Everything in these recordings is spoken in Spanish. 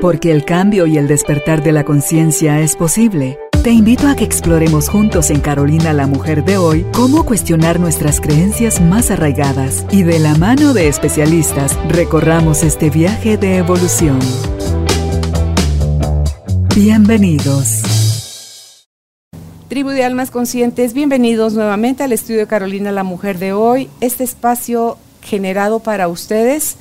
Porque el cambio y el despertar de la conciencia es posible. Te invito a que exploremos juntos en Carolina la Mujer de hoy cómo cuestionar nuestras creencias más arraigadas y de la mano de especialistas recorramos este viaje de evolución. Bienvenidos. Tribu de Almas Conscientes, bienvenidos nuevamente al estudio de Carolina la Mujer de hoy, este espacio generado para ustedes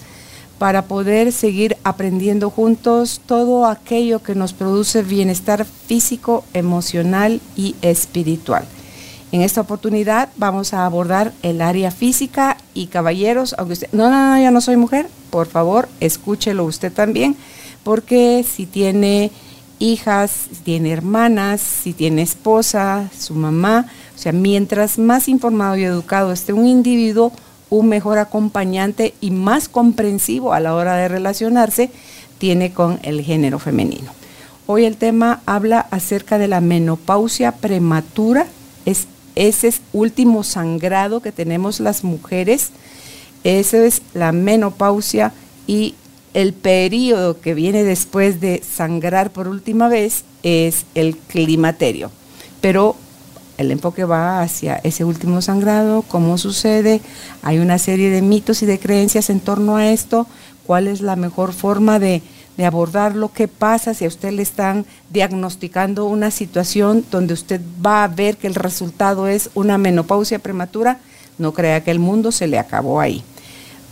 para poder seguir aprendiendo juntos todo aquello que nos produce bienestar físico, emocional y espiritual. En esta oportunidad vamos a abordar el área física y caballeros, aunque usted, no, no, no, ya no soy mujer, por favor, escúchelo usted también, porque si tiene hijas, si tiene hermanas, si tiene esposa, su mamá, o sea, mientras más informado y educado esté un individuo, un mejor acompañante y más comprensivo a la hora de relacionarse tiene con el género femenino. Hoy el tema habla acerca de la menopausia prematura, es ese último sangrado que tenemos las mujeres, esa es la menopausia y el periodo que viene después de sangrar por última vez es el climaterio. Pero el enfoque va hacia ese último sangrado, cómo sucede, hay una serie de mitos y de creencias en torno a esto, cuál es la mejor forma de, de abordarlo, qué pasa si a usted le están diagnosticando una situación donde usted va a ver que el resultado es una menopausia prematura, no crea que el mundo se le acabó ahí.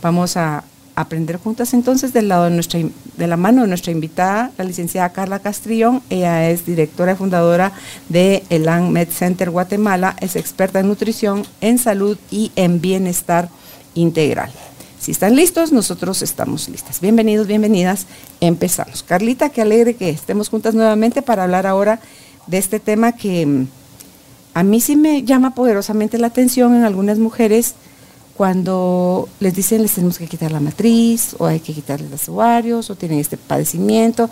Vamos a, aprender juntas entonces del lado de nuestra de la mano de nuestra invitada, la licenciada Carla Castrillón. Ella es directora y fundadora de Elan Med Center Guatemala, es experta en nutrición, en salud y en bienestar integral. Si están listos, nosotros estamos listas. Bienvenidos, bienvenidas. Empezamos. Carlita, qué alegre que estemos juntas nuevamente para hablar ahora de este tema que mm, a mí sí me llama poderosamente la atención en algunas mujeres cuando les dicen les tenemos que quitar la matriz o hay que quitarles los ovarios o tienen este padecimiento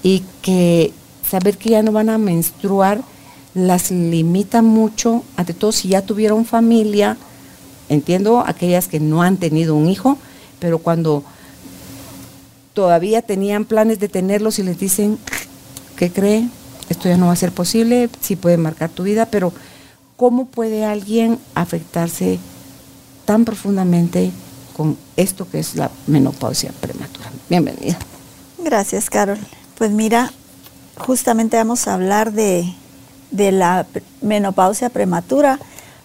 y que saber que ya no van a menstruar las limita mucho, ante todo si ya tuvieron familia, entiendo aquellas que no han tenido un hijo, pero cuando todavía tenían planes de tenerlos y les dicen, ¿qué cree? Esto ya no va a ser posible, sí puede marcar tu vida, pero ¿cómo puede alguien afectarse tan profundamente con esto que es la menopausia prematura. Bienvenida. Gracias, Carol. Pues mira, justamente vamos a hablar de, de la menopausia prematura.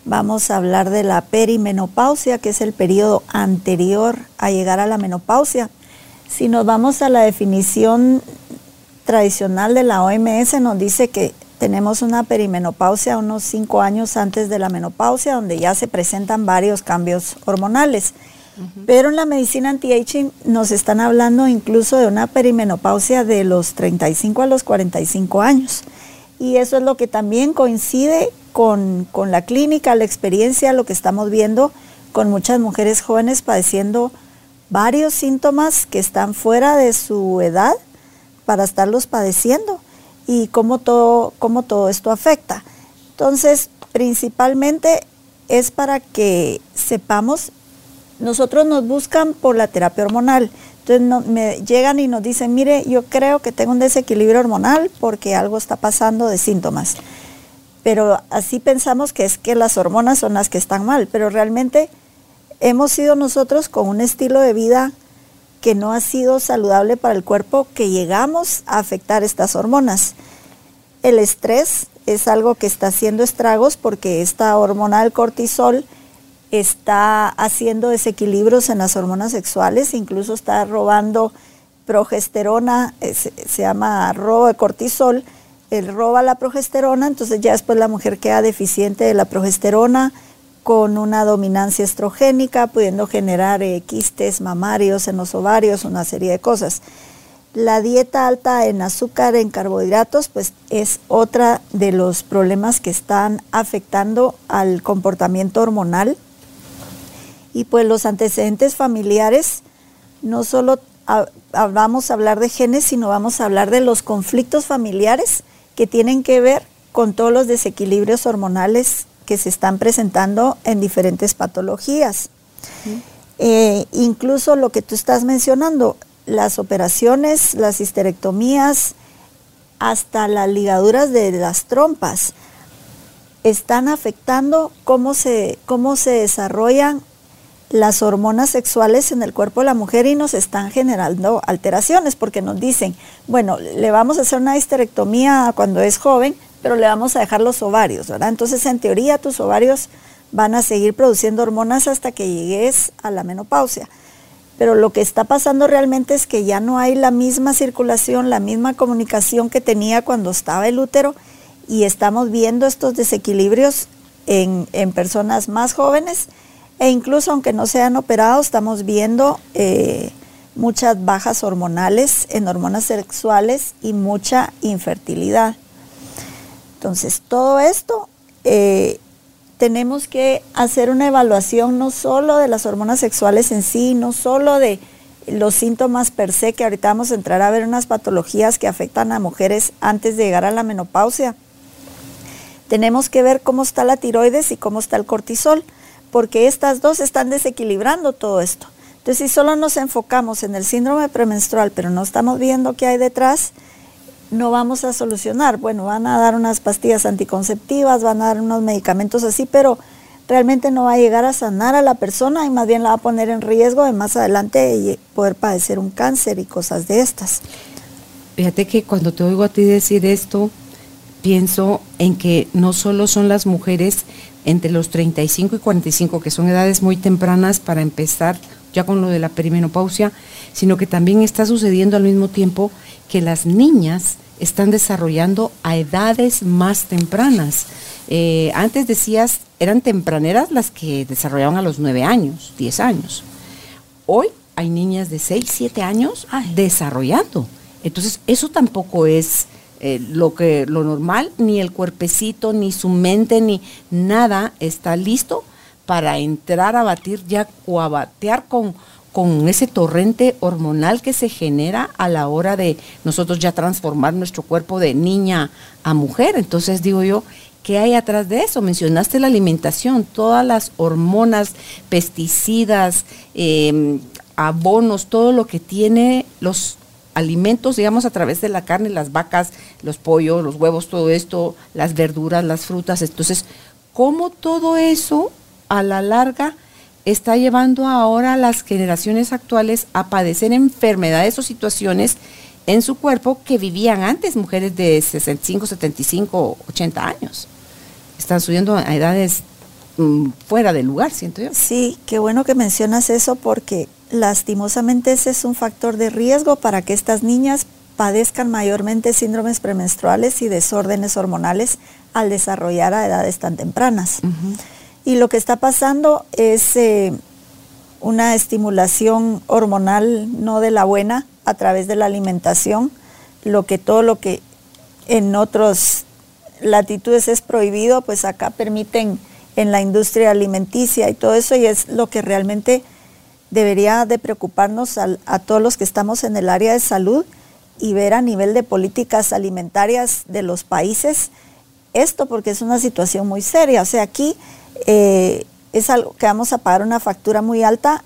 Vamos a hablar de la perimenopausia, que es el periodo anterior a llegar a la menopausia. Si nos vamos a la definición tradicional de la OMS, nos dice que tenemos una perimenopausia unos cinco años antes de la menopausia, donde ya se presentan varios cambios hormonales. Pero en la medicina anti-aging nos están hablando incluso de una perimenopausia de los 35 a los 45 años. Y eso es lo que también coincide con, con la clínica, la experiencia, lo que estamos viendo con muchas mujeres jóvenes padeciendo varios síntomas que están fuera de su edad para estarlos padeciendo y cómo todo, cómo todo esto afecta. Entonces, principalmente es para que sepamos, nosotros nos buscan por la terapia hormonal. Entonces me llegan y nos dicen, mire, yo creo que tengo un desequilibrio hormonal porque algo está pasando de síntomas. Pero así pensamos que es que las hormonas son las que están mal, pero realmente hemos sido nosotros con un estilo de vida que no ha sido saludable para el cuerpo que llegamos a afectar estas hormonas. El estrés es algo que está haciendo estragos porque esta hormona del cortisol está haciendo desequilibrios en las hormonas sexuales, incluso está robando progesterona, se, se, llama robo de cortisol, él roba la progesterona, entonces ya después la mujer queda deficiente de la progesterona, con una dominancia estrogénica, pudiendo generar quistes mamarios en los ovarios, una serie de cosas. La dieta alta en azúcar, en carbohidratos, pues es otra de los problemas que están afectando al comportamiento hormonal. Y pues los antecedentes familiares, no solo vamos a hablar de genes, sino vamos a hablar de los conflictos familiares que tienen que ver con todos los desequilibrios hormonales que se están presentando en diferentes patologías. Eh, incluso lo que tú estás mencionando, las operaciones, las histerectomías, hasta las ligaduras de las trompas, están afectando cómo se, cómo se desarrollan las hormonas sexuales en el cuerpo de la mujer y nos están generando alteraciones porque nos dicen, bueno, le vamos a hacer una histerectomía cuando es joven, pero le vamos a dejar los ovarios, ¿verdad? Entonces, en teoría, tus ovarios van a seguir produciendo hormonas hasta que llegues a la menopausia. Pero lo que está pasando realmente es que ya no hay la misma circulación, la misma comunicación que tenía cuando estaba el útero y estamos viendo estos desequilibrios en, personas más jóvenes e incluso aunque no sean operados, estamos viendo eh, muchas bajas hormonales en hormonas sexuales y mucha infertilidad. Entonces, todo esto eh, tenemos que hacer una evaluación no solo de las hormonas sexuales en sí, no solo de los síntomas per se, que ahorita vamos a entrar a ver unas patologías que afectan a mujeres antes de llegar a la menopausia. Tenemos que ver cómo está la tiroides y cómo está el cortisol, porque estas dos están desequilibrando todo esto. Entonces, si solo nos enfocamos en el síndrome premenstrual, pero no estamos viendo qué hay detrás, no vamos a solucionar. Bueno, van a dar unas pastillas anticonceptivas, van a dar unos medicamentos así, pero realmente no va a llegar a sanar a la persona y más bien la va a poner en riesgo de más adelante poder padecer un cáncer y cosas de estas. Fíjate que cuando te oigo a ti decir esto, pienso en que no solo son las mujeres entre los 35 y 45, que son edades muy tempranas para empezar ya con lo de la perimenopausia, sino que también está sucediendo al mismo tiempo que las niñas están desarrollando a edades más tempranas. Eh, antes decías, eran tempraneras las que desarrollaban a los 9 años, 10 años. Hoy hay niñas de 6, 7 años desarrollando. Entonces, eso tampoco es eh, lo, que, lo normal, ni el cuerpecito, ni su mente, ni nada está listo para entrar a batir ya o a batear con, con ese torrente hormonal que se genera a la hora de nosotros ya transformar nuestro cuerpo de niña a mujer. Entonces digo yo, ¿qué hay atrás de eso? Mencionaste la alimentación, todas las hormonas, pesticidas, em, abonos, todo lo que tiene los alimentos, digamos, a través de la carne, las vacas, los pollos, los huevos, todo esto, las verduras, las frutas. Entonces, ¿cómo todo eso a la larga está llevando ahora a las generaciones actuales a padecer enfermedades o situaciones en su cuerpo que vivían antes mujeres de 65, 75, 80 años. Están subiendo a edades mm, fuera de lugar, siento yo. Sí, qué bueno que mencionas eso porque lastimosamente ese es un factor de riesgo para que estas niñas padezcan mayormente síndromes premenstruales y desórdenes hormonales al desarrollar a edades tan tempranas. Y lo que está pasando es eh, una estimulación hormonal no de la buena a través de la alimentación, lo que todo lo que en otras latitudes es prohibido, pues acá permiten en la industria alimenticia y todo eso, y es lo que realmente debería de preocuparnos a, a todos los que estamos en el área de salud y ver a nivel de políticas alimentarias de los países esto, porque es una situación muy seria. O sea, aquí eh, es algo que vamos a pagar una factura muy alta.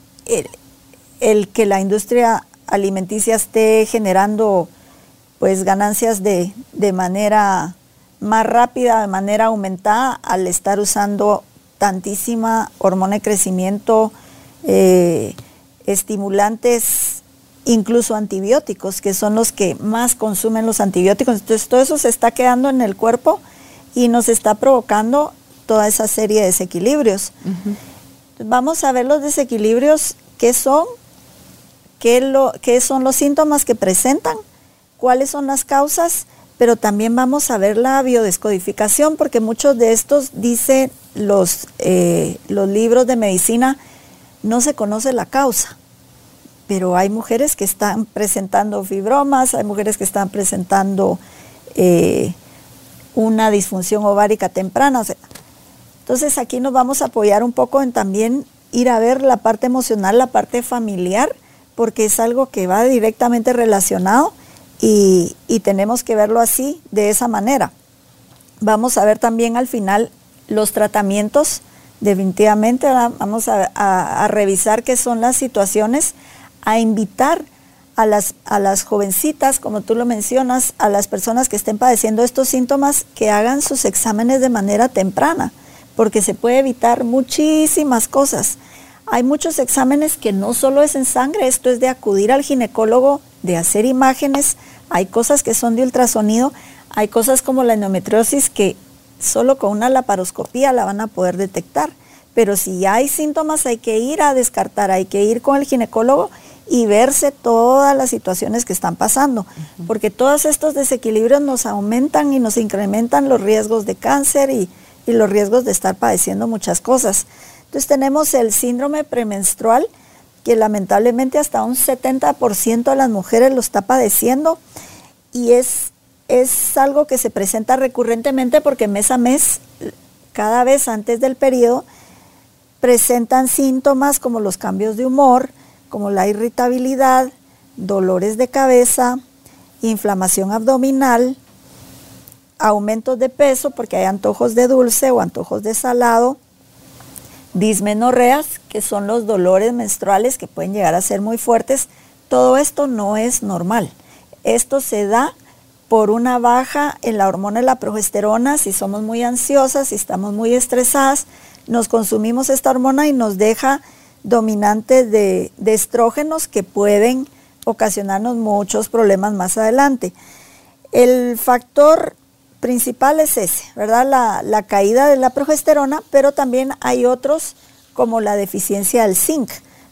El, que la industria alimenticia esté generando pues ganancias de, manera más rápida, de manera aumentada, al estar usando tantísima hormona de crecimiento, eh, estimulantes, incluso antibióticos, que son los que más consumen los antibióticos. Entonces todo eso se está quedando en el cuerpo y nos está provocando toda esa serie de desequilibrios. Vamos a ver los desequilibrios, qué son, qué, lo, qué son los síntomas que presentan, cuáles son las causas, pero también vamos a ver la biodescodificación, porque muchos de estos, dicen los, eh, los libros de medicina, no se conoce la causa. Pero hay mujeres que están presentando fibromas, hay mujeres que están presentando eh, una disfunción ovárica temprana. Entonces aquí nos vamos a apoyar un poco en también ir a ver la parte emocional, la parte familiar, porque es algo que va directamente relacionado y, tenemos que verlo así, de esa manera. Vamos a ver también al final los tratamientos, definitivamente vamos a, revisar qué son las situaciones, a invitar a las, a las jovencitas, como tú lo mencionas, a las personas que estén padeciendo estos síntomas, que hagan sus exámenes de manera temprana, porque se puede evitar muchísimas cosas. Hay muchos exámenes que no solo es en sangre, esto es de acudir al ginecólogo, de hacer imágenes, hay cosas que son de ultrasonido, hay cosas como la endometriosis que solo con una laparoscopía la van a poder detectar. Pero si hay síntomas hay que ir a descartar, hay que ir con el ginecólogo y verse todas las situaciones que están pasando, porque todos estos desequilibrios nos aumentan y nos incrementan los riesgos de cáncer y, y los riesgos de estar padeciendo muchas cosas. Entonces tenemos el síndrome premenstrual, que lamentablemente hasta un 70% de las mujeres lo está padeciendo y es, es algo que se presenta recurrentemente porque mes a mes, cada vez antes del periodo, presentan síntomas como los cambios de humor, como la irritabilidad, dolores de cabeza, inflamación abdominal, aumentos de peso porque hay antojos de dulce o antojos de salado, dismenorreas, que son los dolores menstruales que pueden llegar a ser muy fuertes, todo esto no es normal. Esto se da por una baja en la hormona de la progesterona, si somos muy ansiosas, si estamos muy estresadas, nos consumimos esta hormona y nos deja dominantes de, estrógenos que pueden ocasionarnos muchos problemas más adelante. El factor principal es ese, ¿verdad? La, caída de la progesterona, pero también hay otros como la deficiencia del zinc.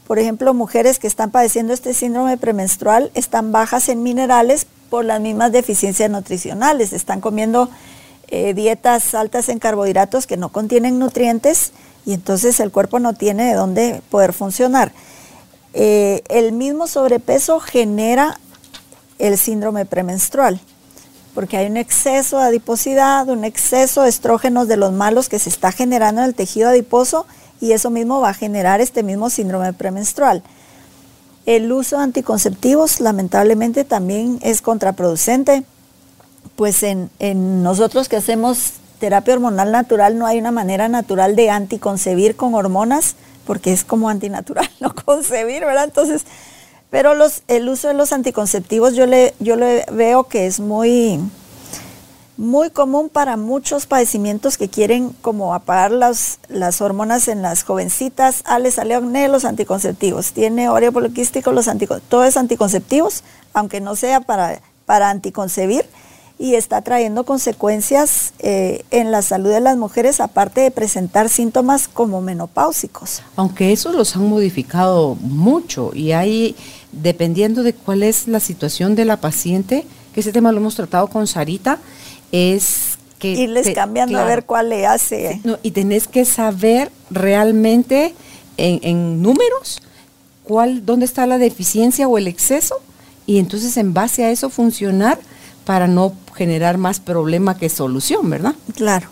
Por ejemplo, mujeres que están padeciendo este síndrome premenstrual están bajas en minerales por las mismas deficiencias nutricionales. Están comiendo eh, dietas altas en carbohidratos que no contienen nutrientes y entonces el cuerpo no tiene de dónde poder funcionar. Eh, el mismo sobrepeso genera el síndrome premenstrual porque hay un exceso de adiposidad, un exceso de estrógenos de los malos que se está generando en el tejido adiposo y eso mismo va a generar este mismo síndrome premenstrual. El uso de anticonceptivos lamentablemente también es contraproducente, pues en, nosotros que hacemos terapia hormonal natural no hay una manera natural de anticoncebir con hormonas, porque es como antinatural no concebir, ¿verdad? Entonces, pero los, el uso de los anticonceptivos yo le, veo que es muy, muy común para muchos padecimientos que quieren como apagar las, hormonas en las jovencitas. Ah, le salió acné, los anticonceptivos. Tiene ovario poliquístico, los anticonceptivos. Todo es anticonceptivos, aunque no sea para, para anticoncebir. Y está trayendo consecuencias eh, en la salud de las mujeres, aparte de presentar síntomas como menopáusicos. Aunque esos los han modificado mucho y hay, dependiendo de cuál es la situación de la paciente, que ese tema lo hemos tratado con Sarita, es que... Irles cambiando a ver cuál le hace. y tenés que saber realmente en, números cuál, dónde está la deficiencia o el exceso y entonces en base a eso funcionar para no generar más problema que solución, ¿verdad? Claro,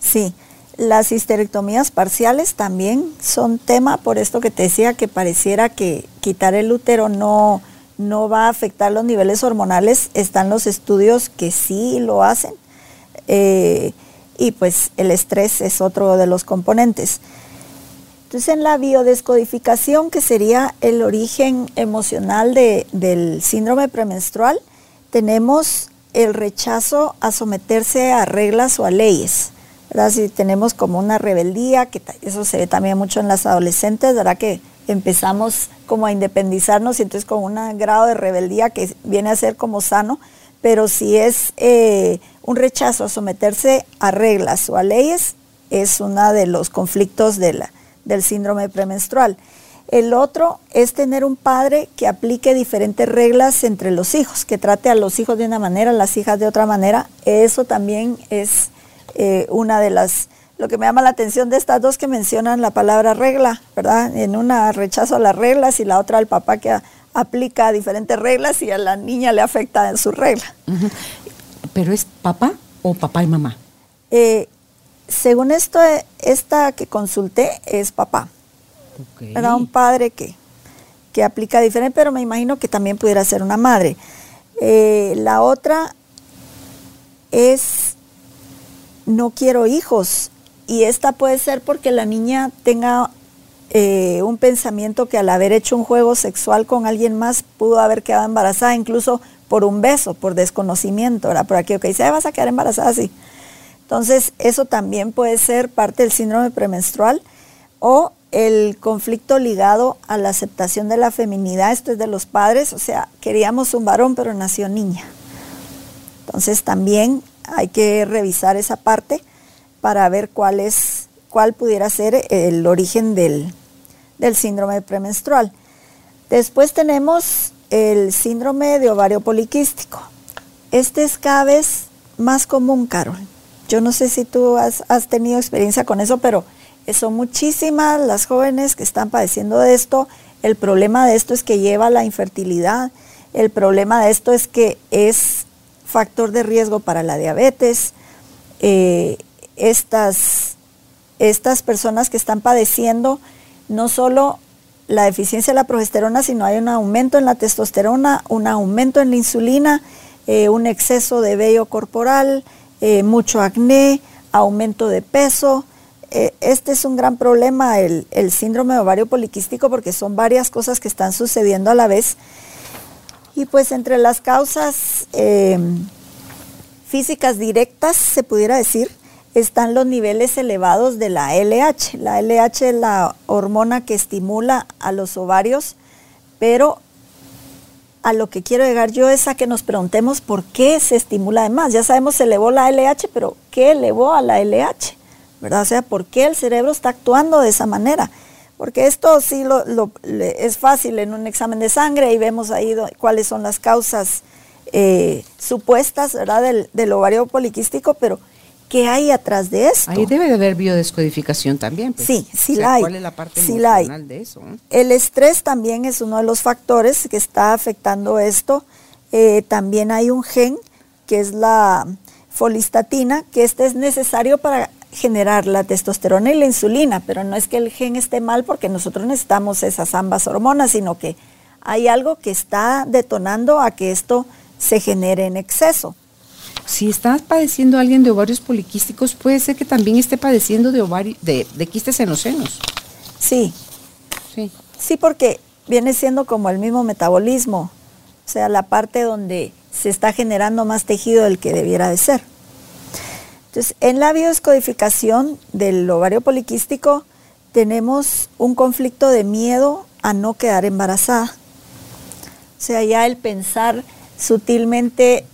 sí. Las histerectomías parciales también son tema, por esto que te decía que pareciera que quitar el útero no, no va a afectar los niveles hormonales. Están los estudios que sí lo hacen. Eh, y pues el estrés es otro de los componentes. Entonces en la biodescodificación, que sería el origen emocional del síndrome premenstrual, tenemos el rechazo a someterse a reglas o a leyes. Si tenemos como una rebeldía, que eso se ve también mucho en las adolescentes, ¿verdad? Que empezamos como a independizarnos y entonces con un grado de rebeldía que viene a ser como sano, pero si es eh, un rechazo a someterse a reglas o a leyes, es uno de los conflictos de la, del síndrome premenstrual. El otro es tener un padre que aplique diferentes reglas entre los hijos, que trate a los hijos de una manera, a las hijas de otra manera. Eso también es eh, una de las lo que me llama la atención de estas dos que mencionan la palabra regla, ¿verdad? En una rechazo a las reglas y la otra al papá que aplica diferentes reglas y a la niña le afecta en su regla. ¿Pero es papá o papá y mamá? Eh, según esto, esta que consulté es papá. Era un padre que, que aplica diferente, pero me imagino que también pudiera ser una madre. Eh, la otra es no quiero hijos y esta puede ser porque la niña tenga eh, un pensamiento que al haber hecho un juego sexual con alguien más pudo haber quedado embarazada, incluso por un beso, por desconocimiento, ¿verdad? Por aquello que dice, vas a quedar embarazada así. Entonces, eso también puede ser parte del síndrome premenstrual o el conflicto ligado a la aceptación de la feminidad, esto es de los padres, o sea, queríamos un varón pero nació niña. Entonces también hay que revisar esa parte para ver cuál es, cuál pudiera ser el origen del, del síndrome premenstrual. Después tenemos el síndrome de ovario poliquístico. Este es cada vez más común, Carol. Yo no sé si tú has, has tenido experiencia con eso, pero son muchísimas las jóvenes que están padeciendo de esto. El problema de esto es que lleva a la infertilidad. El problema de esto es que es factor de riesgo para la diabetes. Eh, estas, estas personas que están padeciendo no solo la deficiencia de la progesterona, sino hay un aumento en la testosterona, un aumento en la insulina, eh, un exceso de vello corporal, eh, mucho acné, aumento de peso, este es un gran problema, el, síndrome de ovario poliquístico, porque son varias cosas que están sucediendo a la vez. Y pues entre las causas em, físicas directas, se pudiera decir, están los niveles elevados de la LH. La LH es la hormona que estimula a los ovarios, pero a lo que quiero llegar yo es a que nos preguntemos por qué se estimula además. Ya sabemos, se elevó la LH, pero ¿qué elevó a la LH? ¿Verdad? O sea, ¿por qué el cerebro está actuando de esa manera? Porque esto sí lo, es fácil en un examen de sangre y vemos ahí cuáles son las causas eh, supuestas ¿verdad? Del, ovario poliquístico, pero ¿qué hay atrás de esto? Ahí debe de haber biodescodificación también. Pues. Sí, sí la hay. ¿Cuál es la parte sí emocional de eso? El estrés también es uno de los factores que está afectando esto. Eh, también hay un gen que es la folistatina, que este es necesario para generar la testosterona y la insulina, pero no es que el gen esté mal porque nosotros necesitamos esas ambas hormonas, sino que hay algo que está detonando a que esto se genere en exceso. Si está padeciendo alguien de ovarios poliquísticos, puede ser que también esté padeciendo de, de, de quistes en los senos. Sí. Sí. Sí, porque viene siendo como el mismo metabolismo, o sea, la parte donde se está generando más tejido del que debiera de ser. Entonces, en la biodescodificación del ovario poliquístico tenemos un conflicto de miedo a no quedar embarazada. O sea, ya el pensar sutilmente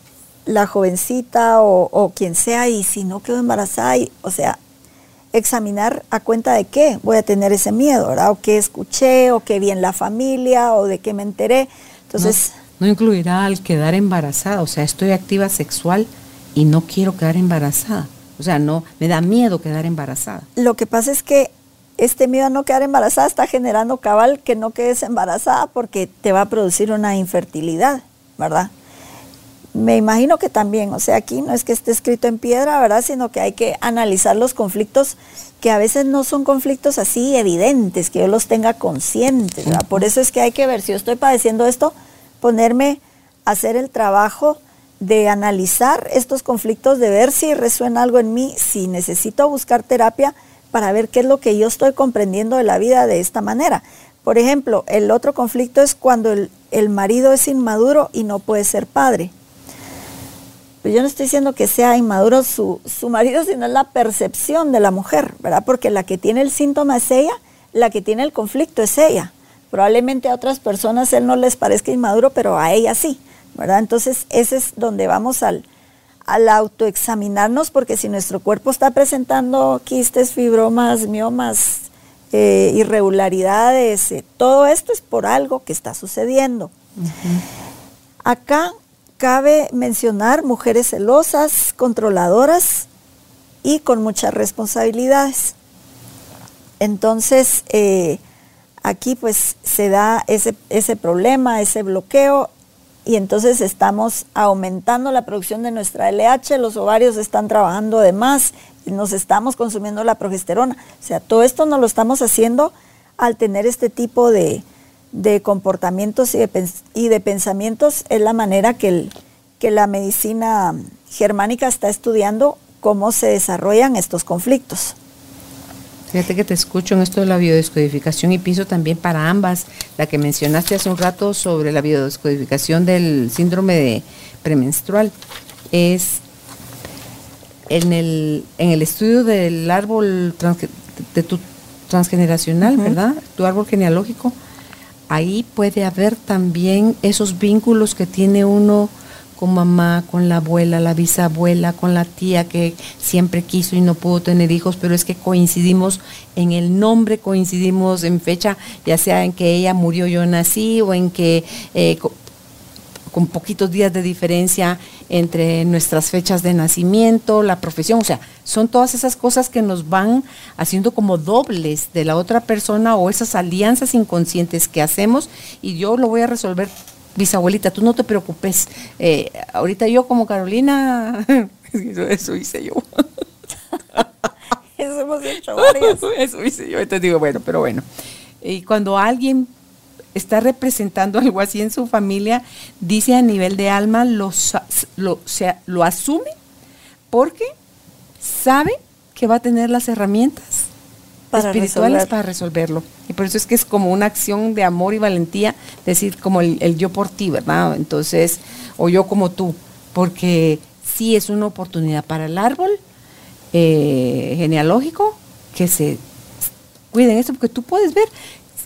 la jovencita o, quien sea, y si no quedo embarazada, o sea, examinar a cuenta de qué voy a tener ese miedo, ¿verdad? O qué escuché, o qué vi en la familia, o de qué me enteré. Entonces... no incluirá al quedar embarazada, o sea, estoy activa sexual y no quiero quedar embarazada. O sea, no, me da miedo quedar embarazada. Lo que pasa es que este miedo a no quedar embarazada está generando cabal que no quedes embarazada porque te va a producir una infertilidad, ¿verdad? Me imagino que también, o sea, aquí no es que esté escrito en piedra, ¿verdad? Sino que hay que analizar los conflictos que a veces no son conflictos así evidentes, que yo los tenga conscientes, ¿verdad? Por eso es que hay que ver, si yo estoy padeciendo esto, ponerme a hacer el trabajo de analizar estos conflictos, de ver si resuena algo en mí, si necesito buscar terapia para ver qué es lo que yo estoy comprendiendo de la vida de esta manera. Por ejemplo, el otro conflicto es cuando el, marido es inmaduro y no puede ser padre. Pues yo no estoy diciendo que sea inmaduro su, su marido, sino es la percepción de la mujer, ¿verdad? Porque la que tiene el síntoma es ella, la que tiene el conflicto es ella. Probablemente a otras personas él no les parezca inmaduro, pero a ella sí. Entonces, ese es donde vamos al, al autoexaminarnos, porque si nuestro cuerpo está presentando quistes, fibromas, miomas, eh, irregularidades, eh, todo esto es por algo que está sucediendo. Acá cabe mencionar mujeres celosas, controladoras y con muchas responsabilidades. Entonces, eh, aquí pues se da ese, ese problema, ese bloqueo y entonces estamos aumentando la producción de nuestra LH, los ovarios están trabajando de más, nos estamos consumiendo la progesterona. O sea, todo esto nos lo estamos haciendo al tener este tipo de, comportamientos y de, pensamientos. Es la manera que, que la medicina germánica está estudiando cómo se desarrollan estos conflictos. Fíjate que te escucho en esto de la biodescodificación y pienso también para ambas, la que mencionaste hace un rato sobre la biodescodificación del síndrome de premenstrual. Es en el, en el estudio del árbol de tu transgeneracional, ¿verdad? Tu árbol genealógico, ahí puede haber también esos vínculos que tiene uno con mamá, con la abuela, la bisabuela, con la tía que siempre quiso y no pudo tener hijos, pero es que coincidimos en el nombre, coincidimos en fecha, ya sea en que ella murió, yo nací, o en que eh, con poquitos días de diferencia entre nuestras fechas de nacimiento, la profesión, o sea, son todas esas cosas que nos van haciendo como dobles de la otra persona o esas alianzas inconscientes que hacemos y yo lo voy a resolver bisabuelita, tú no te preocupes. Eh, ahorita yo como Carolina, eso, hice yo. eso hemos hecho varios. Eso hice yo. Entonces digo, bueno, pero bueno. Y cuando alguien está representando algo así en su familia, dice a nivel de alma, lo, lo, lo asume porque sabe que va a tener las herramientas espirituales para resolverlo. Y por eso es que es como una acción de amor y valentía, decir como el, yo por ti, ¿verdad? Entonces, o yo como tú, porque sí es una oportunidad para el árbol eh, genealógico que se cuiden eso, porque tú puedes ver,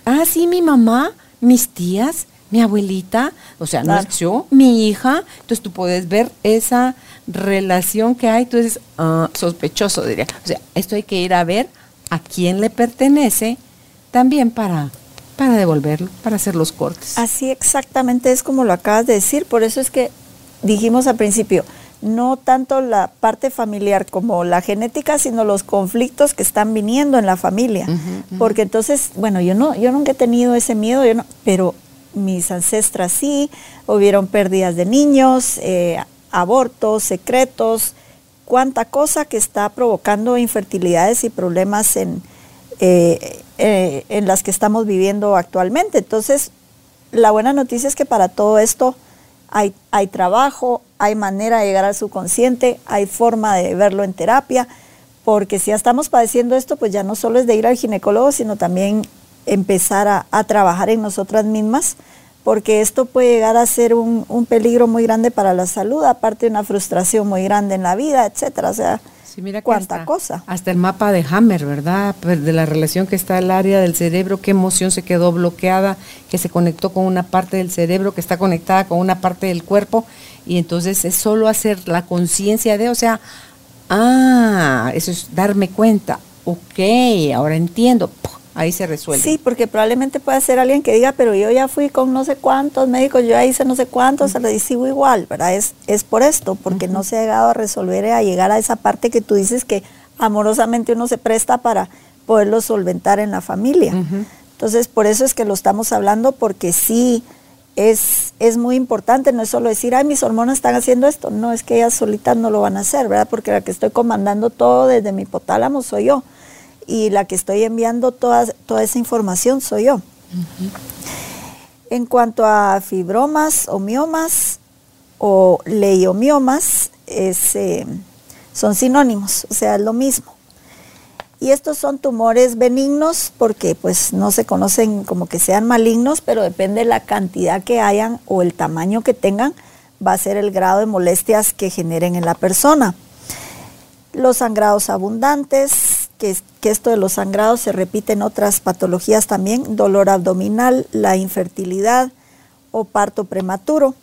ah, sí, mi mamá, mis tías, mi abuelita, o sea, no es yo, mi hija, entonces tú puedes ver esa relación que hay, entonces, ah, sospechoso diría, o sea, esto hay que ir a ver a quién le pertenece también para, para devolverlo, para hacer los cortes. Así exactamente es como lo acabas de decir, por eso es que dijimos al principio, no tanto la parte familiar como la genética, sino los conflictos que están viniendo en la familia. Porque entonces, bueno, yo no, yo nunca he tenido ese miedo, yo no, pero mis ancestras sí, hubieron pérdidas de niños, eh, abortos, secretos, cuánta cosa que está provocando infertilidades y problemas en, eh, eh, en las que estamos viviendo actualmente. Entonces, la buena noticia es que para todo esto hay, hay trabajo, hay manera de llegar al subconsciente, hay forma de verlo en terapia, porque si ya estamos padeciendo esto, pues ya no solo es de ir al ginecólogo, sino también empezar a, a trabajar en nosotras mismas porque esto puede llegar a ser un, peligro muy grande para la salud, aparte de una frustración muy grande en la vida, etcétera. O sea, mira cuánta cosa. Hasta el mapa de Hammer, ¿verdad? Pues, de la relación que está el área del cerebro, qué emoción se quedó bloqueada, que se conectó con una parte del cerebro, que está conectada con una parte del cuerpo, y entonces es solo hacer la conciencia de, o sea, ah, eso es darme cuenta, ok, ahora entiendo ahí se resuelve. Sí, porque probablemente pueda ser alguien que diga, pero yo ya fui con no sé cuántos médicos, yo ya hice no sé cuántos, se le sigo igual, ¿verdad? Es, es por esto, porque no se ha llegado a resolver, a llegar a esa parte que tú dices que amorosamente uno se presta para poderlo solventar en la familia. Entonces, por eso es que lo estamos hablando, porque sí es, es muy importante, no es solo decir, ay, mis hormonas están haciendo esto, no, es que ellas solitas no lo van a hacer, ¿verdad? Porque la que estoy comandando todo desde mi hipotálamo soy yo y la que estoy enviando toda, toda esa información soy yo. En cuanto a fibromas o miomas o leiomiomas, eh, son sinónimos, o sea, es lo mismo. Y estos son tumores benignos porque pues no se conocen como que sean malignos, pero depende de la cantidad que hayan o el tamaño que tengan, va a ser el grado de molestias que generen en la persona. Los sangrados abundantes, que, esto de los sangrados se repite en otras patologías también, dolor abdominal, la infertilidad o parto prematuro.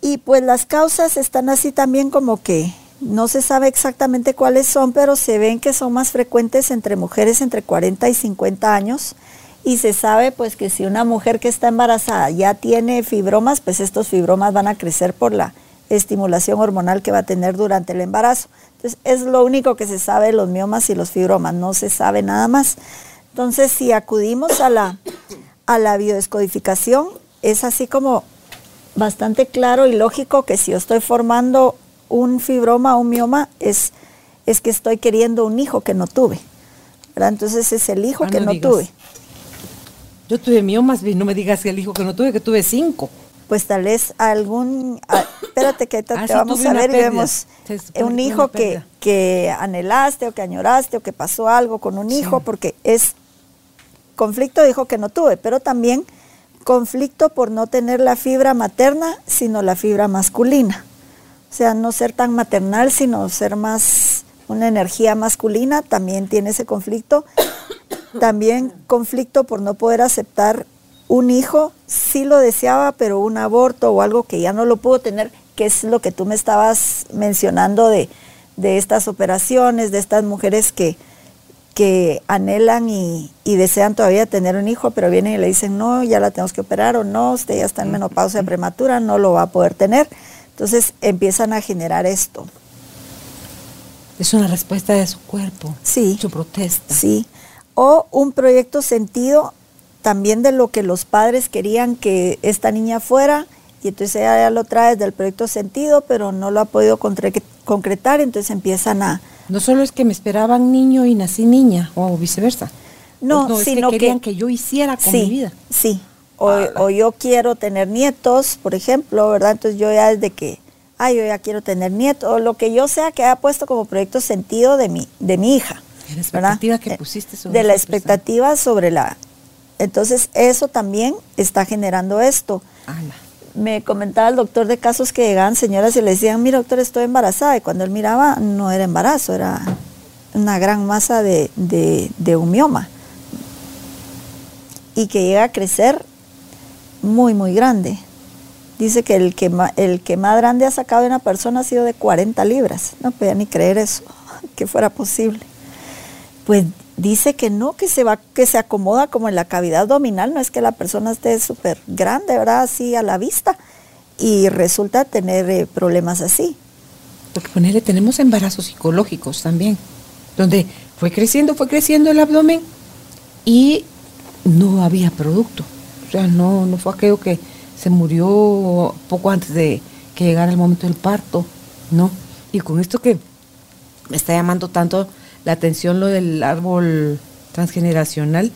Y pues las causas están así también como que no se sabe exactamente cuáles son, pero se ven que son más frecuentes entre mujeres entre 40 y 50 años. Y se sabe pues que si una mujer que está embarazada ya tiene fibromas, pues estos fibromas van a crecer por la estimulación hormonal que va a tener durante el embarazo. Entonces, es lo único que se sabe de los miomas y los fibromas, no se sabe nada más. Entonces, si acudimos a la, a la biodescodificación, es así como bastante claro y lógico que si yo estoy formando un fibroma o un mioma, es, es que estoy queriendo un hijo que no tuve. Entonces es el hijo que no tuve. Yo tuve miomas, no me digas que el hijo que no tuve, que tuve cinco pues tal vez algún, ah, espérate que te, ah, vamos a ver y vemos un hijo que, que anhelaste o que añoraste o que pasó algo con un hijo, porque es conflicto dijo que no tuve, pero también conflicto por no tener la fibra materna, sino la fibra masculina. O sea, no ser tan maternal, sino ser más una energía masculina, también tiene ese conflicto. También conflicto por no poder aceptar un hijo, sí lo deseaba, pero un aborto o algo que ya no lo pudo tener, que es lo que tú me estabas mencionando de, de estas operaciones, de estas mujeres que, que anhelan y, desean todavía tener un hijo, pero vienen y le dicen, no, ya la tenemos que operar o no, usted ya está en menopausia prematura, no lo va a poder tener. Entonces empiezan a generar esto. Es una respuesta de su cuerpo, sí, su protesta. Sí, o un proyecto sentido también de lo que los padres querían que esta niña fuera, y entonces ella ya lo trae del proyecto sentido, pero no lo ha podido concretar, entonces empiezan a, no solo es que me esperaban niño y nací niña, o viceversa. No, sino que querían que, yo hiciera con mi vida. Sí, o, yo quiero tener nietos, por ejemplo, ¿verdad? Entonces yo ya desde que, ay, yo ya quiero tener nietos, o lo que yo sea que haya puesto como proyecto sentido de mi, de mi hija. De la expectativa que eh, pusiste sobre De la expectativa sobre la... Entonces eso también está generando esto me comentaba el doctor de casos que llegaban señoras y le decían, mira doctor, estoy embarazada. Y cuando él miraba, no era embarazo, era una gran masa de, de, de humioma. Y que llega a crecer muy, muy grande. Dice que el que, el que más grande ha sacado de una persona ha sido de 40 libras. No podía ni creer eso, que fuera posible. Pues dice que no, que se va, que se acomoda como en la cavidad abdominal, no es que la persona esté súper grande, ¿verdad? Así a la vista, y resulta tener eh, problemas así. Porque ponerle, tenemos embarazos psicológicos también, donde fue creciendo, fue creciendo el abdomen y no había producto. O sea, no, no fue aquello que se murió poco antes de que llegara el momento del parto, ¿no? Y con esto que me está llamando tanto la atención lo del árbol transgeneracional.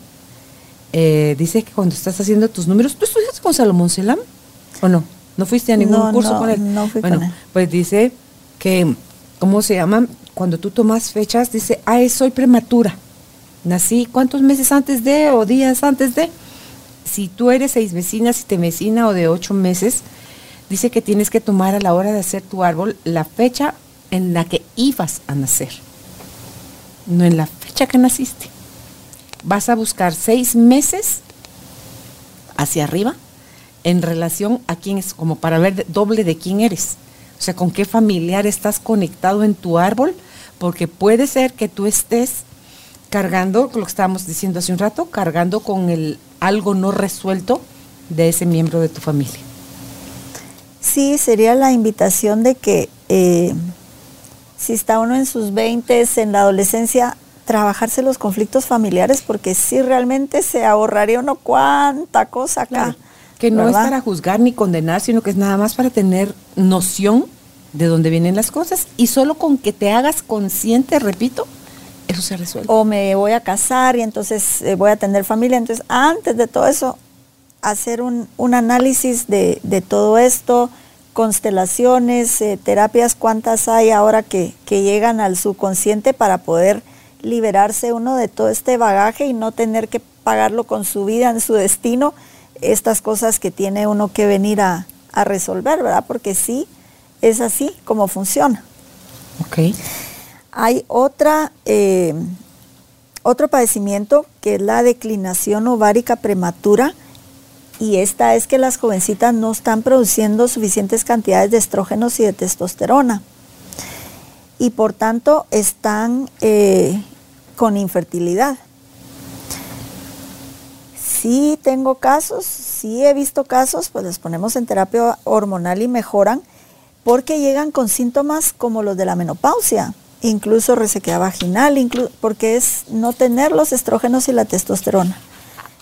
Eh, dice que cuando estás haciendo tus números, ¿tú estudias con Salomón Selam o no? ¿No fuiste a ningún curso con él? No fui bueno, con él. pues dice que, ¿cómo se llama? Cuando tú tomas fechas, dice, ah, soy prematura. Nací cuántos meses antes de o días antes de. Si tú eres seis vecinas, siete vecina o de ocho meses, dice que tienes que tomar a la hora de hacer tu árbol la fecha en la que ibas a nacer no en la fecha que naciste. Vas a buscar seis meses hacia arriba en relación a quién es, como para ver doble de quién eres. O sea, con qué familiar estás conectado en tu árbol, porque puede ser que tú estés cargando, lo que estábamos diciendo hace un rato, cargando con el algo no resuelto de ese miembro de tu familia. Sí, sería la invitación de que eh, si está uno en sus 20, en la adolescencia, trabajarse los conflictos familiares, porque sí realmente se ahorraría uno cuánta cosa acá. que no es para juzgar ni condenar, sino que es nada más para tener noción de dónde vienen las cosas y solo con que te hagas consciente, repito, eso se resuelve. O me voy a casar y entonces eh, voy a tener familia. Entonces, antes de todo eso, hacer un, un análisis de, de todo esto, constelaciones, eh, terapias, cuántas hay ahora que, llegan al subconsciente para poder liberarse uno de todo este bagaje y no tener que pagarlo con su vida en su destino, estas cosas que tiene uno que venir a, resolver, ¿verdad? Porque sí, es así como funciona. Ok. Hay otra, eh, otro padecimiento que es la declinación ovárica prematura, y esta es que las jovencitas no están produciendo suficientes cantidades de estrógenos y de testosterona y por tanto están eh, con infertilidad. Sí tengo casos, sí he visto casos, pues les ponemos en terapia hormonal y mejoran porque llegan con síntomas como los de la menopausia, incluso resequedad vaginal, porque es no tener los estrógenos y la testosterona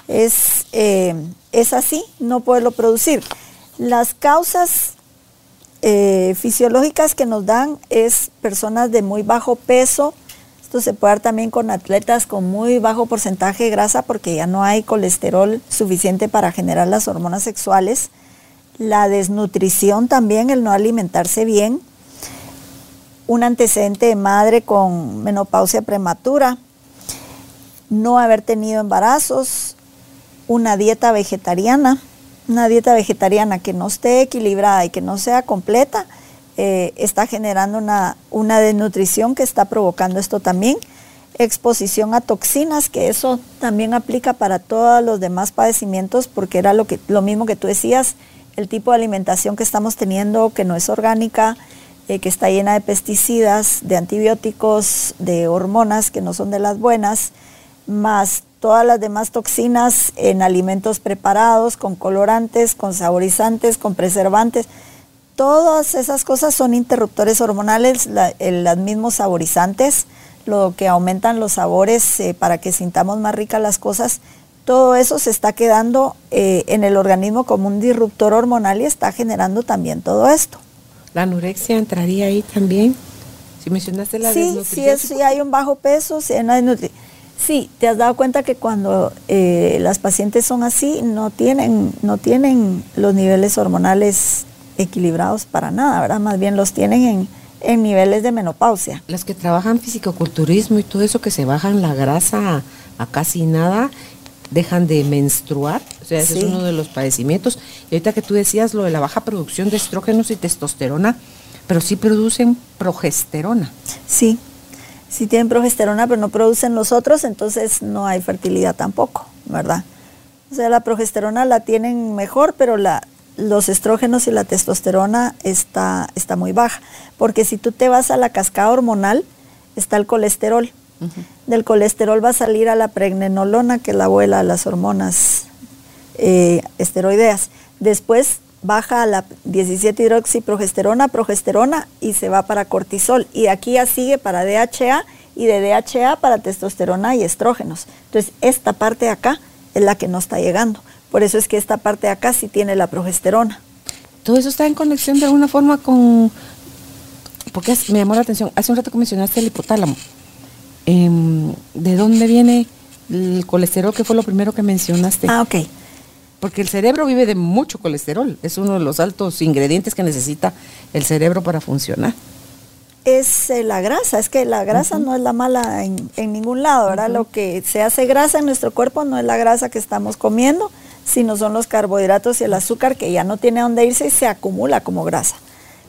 es, eh, es así, no poderlo producir. Las causas eh, fisiológicas que nos dan es personas de muy bajo peso, esto se puede dar también con atletas con muy bajo porcentaje de grasa porque ya no hay colesterol suficiente para generar las hormonas sexuales. La desnutrición también, el no alimentarse bien. un antecedente de madre con menopausia prematura, no haber tenido embarazos, una dieta vegetariana, una dieta vegetariana que no esté equilibrada y que no sea completa, eh, está generando una, una desnutrición que está provocando esto también. Exposición a toxinas, que eso también aplica para todos los demás padecimientos, porque era lo, que, lo mismo que tú decías, el tipo de alimentación que estamos teniendo, que no es orgánica, eh, que está llena de pesticidas, de antibióticos, de hormonas que no son de las buenas, más todas las demás toxinas en alimentos preparados, con colorantes, con saborizantes, con preservantes. Todas esas cosas son interruptores hormonales, los mismos saborizantes, lo que aumentan los sabores eh, para que sintamos más ricas las cosas. Todo eso se está quedando eh, en el organismo como un disruptor hormonal y está generando también todo esto. ¿La anorexia entraría ahí también? Si mencionaste la sí, sí, sí, hay un bajo peso, sí, hay Sí, te has dado cuenta que cuando eh, las pacientes son así, no tienen, no tienen los niveles hormonales equilibrados para nada, ¿verdad? Más bien los tienen en, en niveles de menopausia. Las que trabajan fisicoculturismo y todo eso que se bajan la grasa a, casi nada, dejan de menstruar, o sea, ese es uno de los padecimientos. Y ahorita que tú decías lo de la baja producción de estrógenos y testosterona, pero sí producen progesterona. Sí, si tienen progesterona pero no producen los otros, entonces no hay fertilidad tampoco, ¿verdad? O sea, la progesterona la tienen mejor, pero la, los estrógenos y la testosterona está, está muy baja. Porque si tú te vas a la cascada hormonal, está el colesterol. Del colesterol va a salir a la pregnenolona, que es la abuela de las hormonas eh, esteroideas. Después baja a la 17 hidroxiprogesterona, progesterona y se va para cortisol. Y aquí ya sigue para DHA y de DHA para testosterona y estrógenos. Entonces, esta parte de acá es la que no está llegando. Por eso es que esta parte de acá sí tiene la progesterona. Todo eso está en conexión de alguna forma con... Porque me llamó la atención, hace un rato que mencionaste el hipotálamo. Em, ¿De dónde viene el colesterol, que fue lo primero que mencionaste? Ah, ok porque el cerebro vive de mucho colesterol, es uno de los altos ingredientes que necesita el cerebro para funcionar. Es eh, la grasa, es que la grasa no es la mala en, ningún lado, ¿verdad? Lo que se hace grasa en nuestro cuerpo no es la grasa que estamos comiendo, sino son los carbohidratos y el azúcar que ya no tiene dónde irse y se acumula como grasa.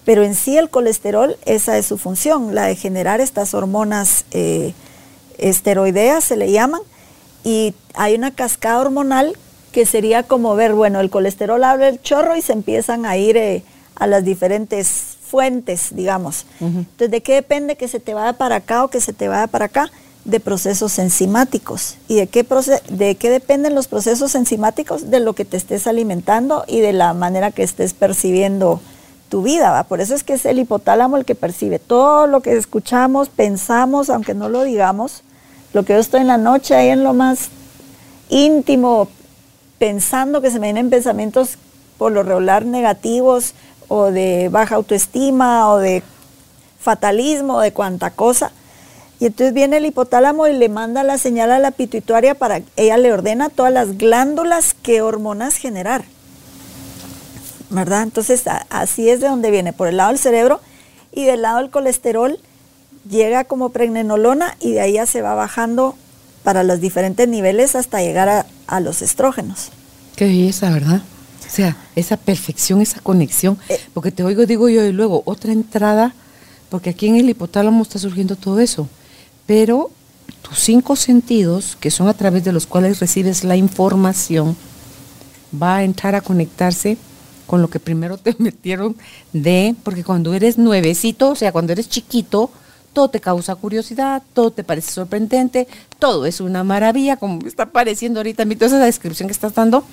Pero en sí el colesterol, esa es su función, la de generar estas hormonas eh, esteroideas, se le llaman, y hay una cascada hormonal que sería como ver, bueno, el colesterol abre el chorro y se empiezan a ir eh, a las diferentes fuentes, digamos. Entonces, ¿de qué depende que se te vaya para acá o que se te vaya para acá? De procesos enzimáticos. ¿Y de qué, de qué dependen los procesos enzimáticos? De lo que te estés alimentando y de la manera que estés percibiendo tu vida. ¿va? Por eso es que es el hipotálamo el que percibe todo lo que escuchamos, pensamos, aunque no lo digamos. Lo que yo estoy en la noche ahí en lo más íntimo, pensando que se me vienen pensamientos por lo regular negativos o de baja autoestima o de fatalismo o de cuanta cosa. Y entonces viene el hipotálamo y le manda la señal a la pituitaria para ella le ordena todas las glándulas qué hormonas generar. ¿Verdad? Entonces así es de donde viene, por el lado del cerebro y del lado del colesterol llega como pregnenolona y de ahí ya se va bajando para los diferentes niveles hasta llegar a, los estrógenos. Qué belleza, ¿verdad? O sea, esa perfección, esa conexión, eh. porque te oigo, digo yo, y luego otra entrada, porque aquí en el hipotálamo está surgiendo todo eso, pero tus cinco sentidos, que son a través de los cuales recibes la información, va a entrar a conectarse con lo que primero te metieron de, porque cuando eres nuevecito, o sea, cuando eres chiquito, todo te causa curiosidad, todo te parece sorprendente, todo es una maravilla, como está pareciendo ahorita a mí toda esa descripción que estás dando,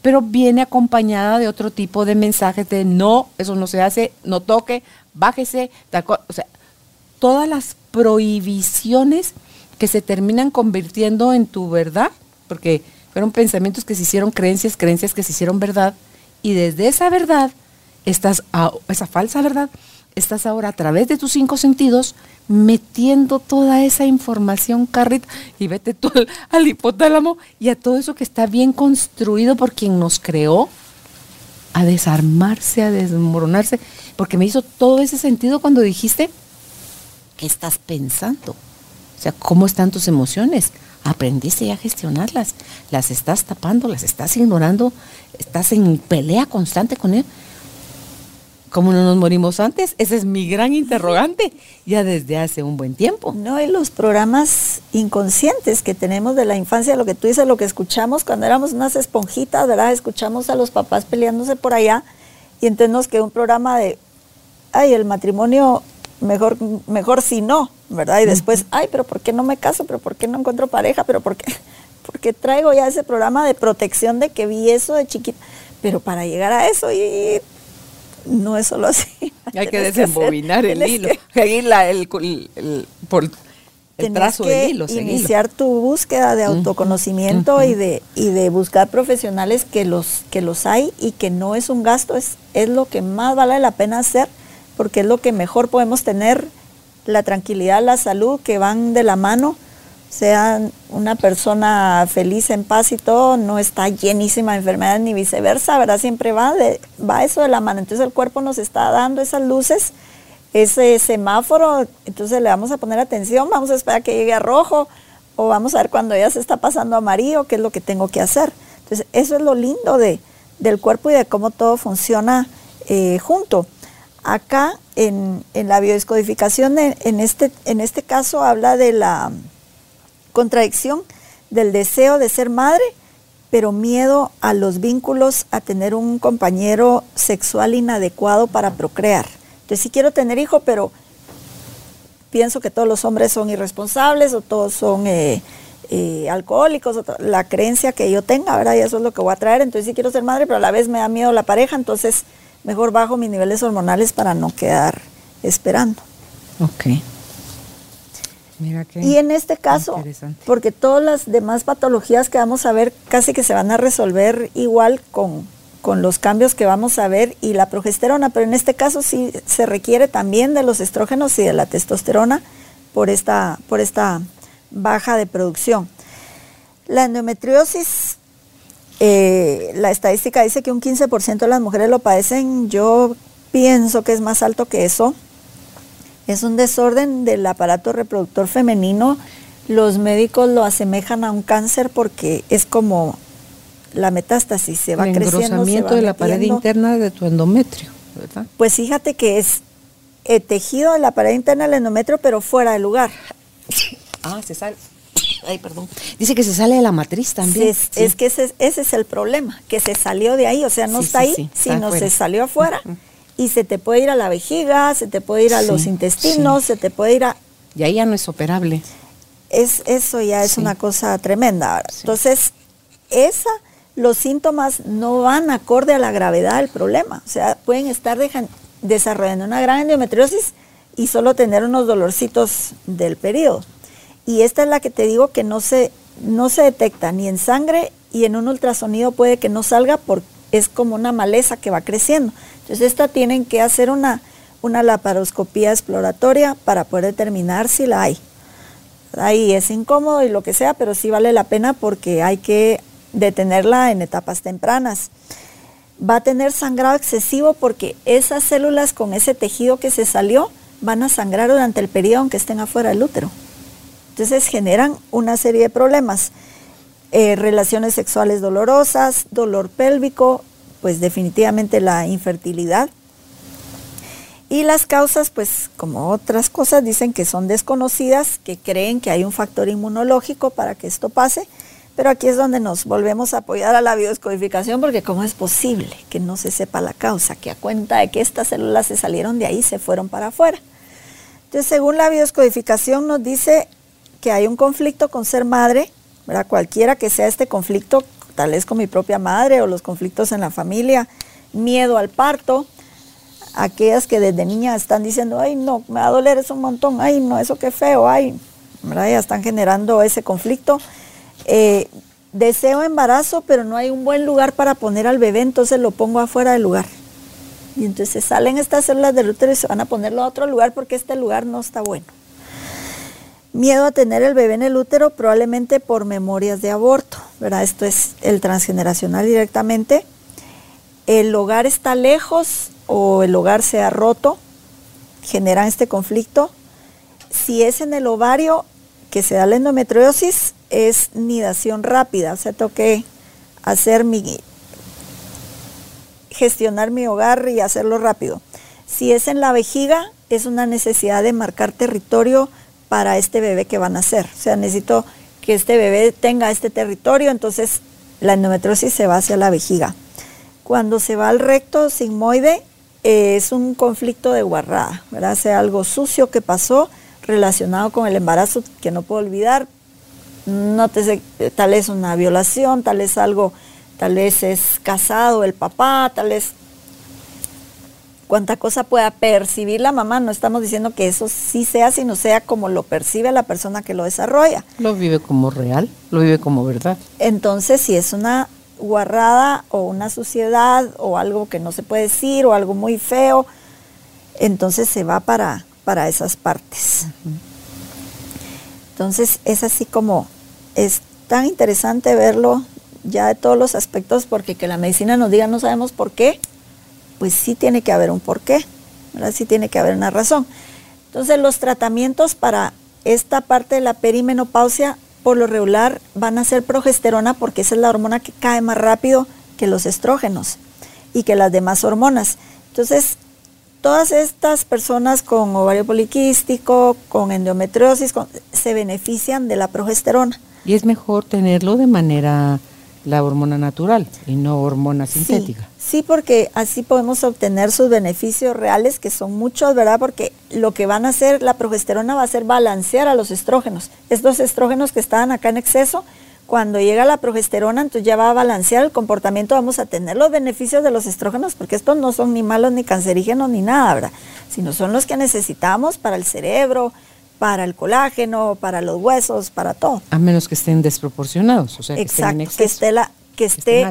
pero viene acompañada de otro tipo de mensajes de no, eso no se hace, no toque, bájese, o sea, todas las prohibiciones que se terminan convirtiendo en tu verdad, porque fueron pensamientos que se hicieron creencias, creencias que se hicieron verdad, y desde esa verdad, estás a, esa falsa verdad, estás ahora a través de tus cinco sentidos metiendo toda esa información, Carrita, y vete tú al, hipotálamo y a todo eso que está bien construido por quien nos creó, a desarmarse, a desmoronarse, porque me hizo todo ese sentido cuando dijiste ¿qué estás pensando? O sea, ¿cómo están tus emociones? Aprendiste ya a gestionarlas, las estás tapando, las estás ignorando, estás en pelea constante con él. ¿Cómo no nos morimos antes? Ese es mi gran interrogante, ya desde hace un buen tiempo. No, y los programas inconscientes que tenemos de la infancia, lo que tú dices, lo que escuchamos cuando éramos unas esponjitas, ¿verdad? Escuchamos a los papás peleándose por allá y entonces nos quedó un programa de, ay, el matrimonio mejor, mejor si no, ¿verdad? Y después, ay, pero ¿por qué no me caso? ¿Pero por qué no encuentro pareja? ¿Pero por qué? Porque traigo ya ese programa de protección de que vi eso de chiquita. Pero para llegar a eso y no es solo así. Hay que desembobinar el hilo, seguir el, por el trazo del hilo. Iniciar tu búsqueda de autoconocimiento y, de, y de buscar profesionales que los, que los hay y que no es un gasto, es, es lo que más vale la pena hacer porque es lo que mejor podemos tener, la tranquilidad, la salud que van de la mano sea una persona feliz, en paz y todo, no está llenísima de enfermedades ni viceversa, ¿verdad? Siempre va, de, va eso de la mano. Entonces el cuerpo nos está dando esas luces, ese semáforo, entonces le vamos a poner atención, vamos a esperar que llegue a rojo o vamos a ver cuando ya se está pasando a amarillo, qué es lo que tengo que hacer. Entonces eso es lo lindo de, del cuerpo y de cómo todo funciona eh, junto. Acá en, en la biodescodificación, en, este, en este caso habla de la contradicción del deseo de ser madre, pero miedo a los vínculos, a tener un compañero sexual inadecuado para procrear. Entonces sí quiero tener hijo, pero pienso que todos los hombres son irresponsables o todos son eh, eh, alcohólicos, la creencia que yo tenga, ¿verdad? Y eso es lo que voy a traer. Entonces sí quiero ser madre, pero a la vez me da miedo la pareja, entonces mejor bajo mis niveles hormonales para no quedar esperando. Ok y en este caso, porque todas las demás patologías que vamos a ver casi que se van a resolver igual con, con los cambios que vamos a ver y la progesterona, pero en este caso sí se requiere también de los estrógenos y de la testosterona por esta, por esta baja de producción. La endometriosis, eh, la estadística dice que un 15% de las mujeres lo padecen, yo pienso que es más alto que eso es un desorden del aparato reproductor femenino. Los médicos lo asemejan a un cáncer porque es como la metástasis, se va el creciendo. Se de la pared interna de tu endometrio, ¿verdad? Pues fíjate que es el tejido de la pared interna del endometrio, pero fuera del lugar. Ah, se sale. Ay, perdón. Dice que se sale de la matriz también. Es, que ese, es el problema, que se salió de ahí, o sea, no está ahí, sino se salió afuera y se te puede ir a la vejiga, se te puede ir a los intestinos, se te puede ir a... Y ahí ya no es operable. Es, eso ya es una cosa tremenda. Entonces, esa, los síntomas no van acorde a la gravedad del problema. O sea, pueden estar desarrollando una gran endometriosis y solo tener unos dolorcitos del periodo. Y esta es la que te digo que no se, no se detecta ni en sangre y en un ultrasonido puede que no salga porque es como una maleza que va creciendo. Entonces, esta tienen que hacer una, una laparoscopía exploratoria para poder determinar si la hay. Ahí es incómodo y lo que sea, pero sí vale la pena porque hay que detenerla en etapas tempranas. Va a tener sangrado excesivo porque esas células con ese tejido que se salió van a sangrar durante el periodo aunque estén afuera del útero. Entonces generan una serie de problemas. Eh, relaciones sexuales dolorosas, dolor pélvico, pues definitivamente la infertilidad. Y las causas, pues como otras cosas, dicen que son desconocidas, que creen que hay un factor inmunológico para que esto pase, pero aquí es donde nos volvemos a apoyar a la biodescodificación, porque ¿cómo es posible que no se sepa la causa? Que a cuenta de que estas células se salieron de ahí, se fueron para afuera. Entonces, según la biodescodificación nos dice que hay un conflicto con ser madre, Cualquiera que sea este conflicto, tal vez con mi propia madre o los conflictos en la familia, miedo al parto, aquellas que desde niña están diciendo, ay, no, me va a doler eso un montón, ay, no, eso qué feo, ay, Ya están generando ese conflicto. Eh, deseo embarazo, pero no hay un buen lugar para poner al bebé, entonces lo pongo afuera del lugar. Y entonces salen estas células del útero y se van a ponerlo a otro lugar porque este lugar no está bueno miedo a tener el bebé en el útero probablemente por memorias de aborto, ¿verdad? Esto es el transgeneracional directamente. El hogar está lejos o el hogar se ha roto, generan este conflicto. Si es en el ovario que se da la endometriosis, es nidación rápida, o sea, tengo que hacer mi, gestionar mi hogar y hacerlo rápido. Si es en la vejiga, es una necesidad de marcar territorio para este bebé que van a hacer. O sea, necesito que este bebé tenga este territorio, entonces la endometriosis se va hacia la vejiga. Cuando se va al recto sigmoide, eh, es un conflicto de guarrada, ¿verdad? Sea algo sucio que pasó relacionado con el embarazo que no puedo olvidar. No te sé, tal vez una violación, tal vez algo, tal vez es casado el papá, tal vez cuánta cosa pueda percibir la mamá. No estamos diciendo que eso sí sea, sino sea como lo percibe la persona que lo desarrolla. Lo vive como real, lo vive como verdad. Entonces, si es una guarrada o una suciedad o algo que no se puede decir o algo muy feo, entonces se va para, para esas partes. Entonces es así como es tan interesante verlo ya de todos los aspectos porque que la medicina nos diga no sabemos por qué, pues sí tiene que haber un porqué, ¿verdad? sí tiene que haber una razón. Entonces los tratamientos para esta parte de la perimenopausia por lo regular van a ser progesterona porque esa es la hormona que cae más rápido que los estrógenos y que las demás hormonas. Entonces, todas estas personas con ovario poliquístico, con endometriosis, se benefician de la progesterona. Y es mejor tenerlo de manera la hormona natural y no hormona sintética. Sí, porque así podemos obtener sus beneficios reales, que son muchos, ¿verdad? Porque lo que van a hacer, la progesterona va a hacer balancear a los estrógenos. Estos estrógenos que estaban acá en exceso, cuando llega la progesterona, entonces ya va a balancear el comportamiento, vamos a tener los beneficios de los estrógenos, porque estos no son ni malos ni cancerígenos ni nada, ¿verdad? Sino son los que necesitamos para el cerebro, para el colágeno, para los huesos, para todo. A menos que estén desproporcionados, o sea, que estén que esté, la, que esté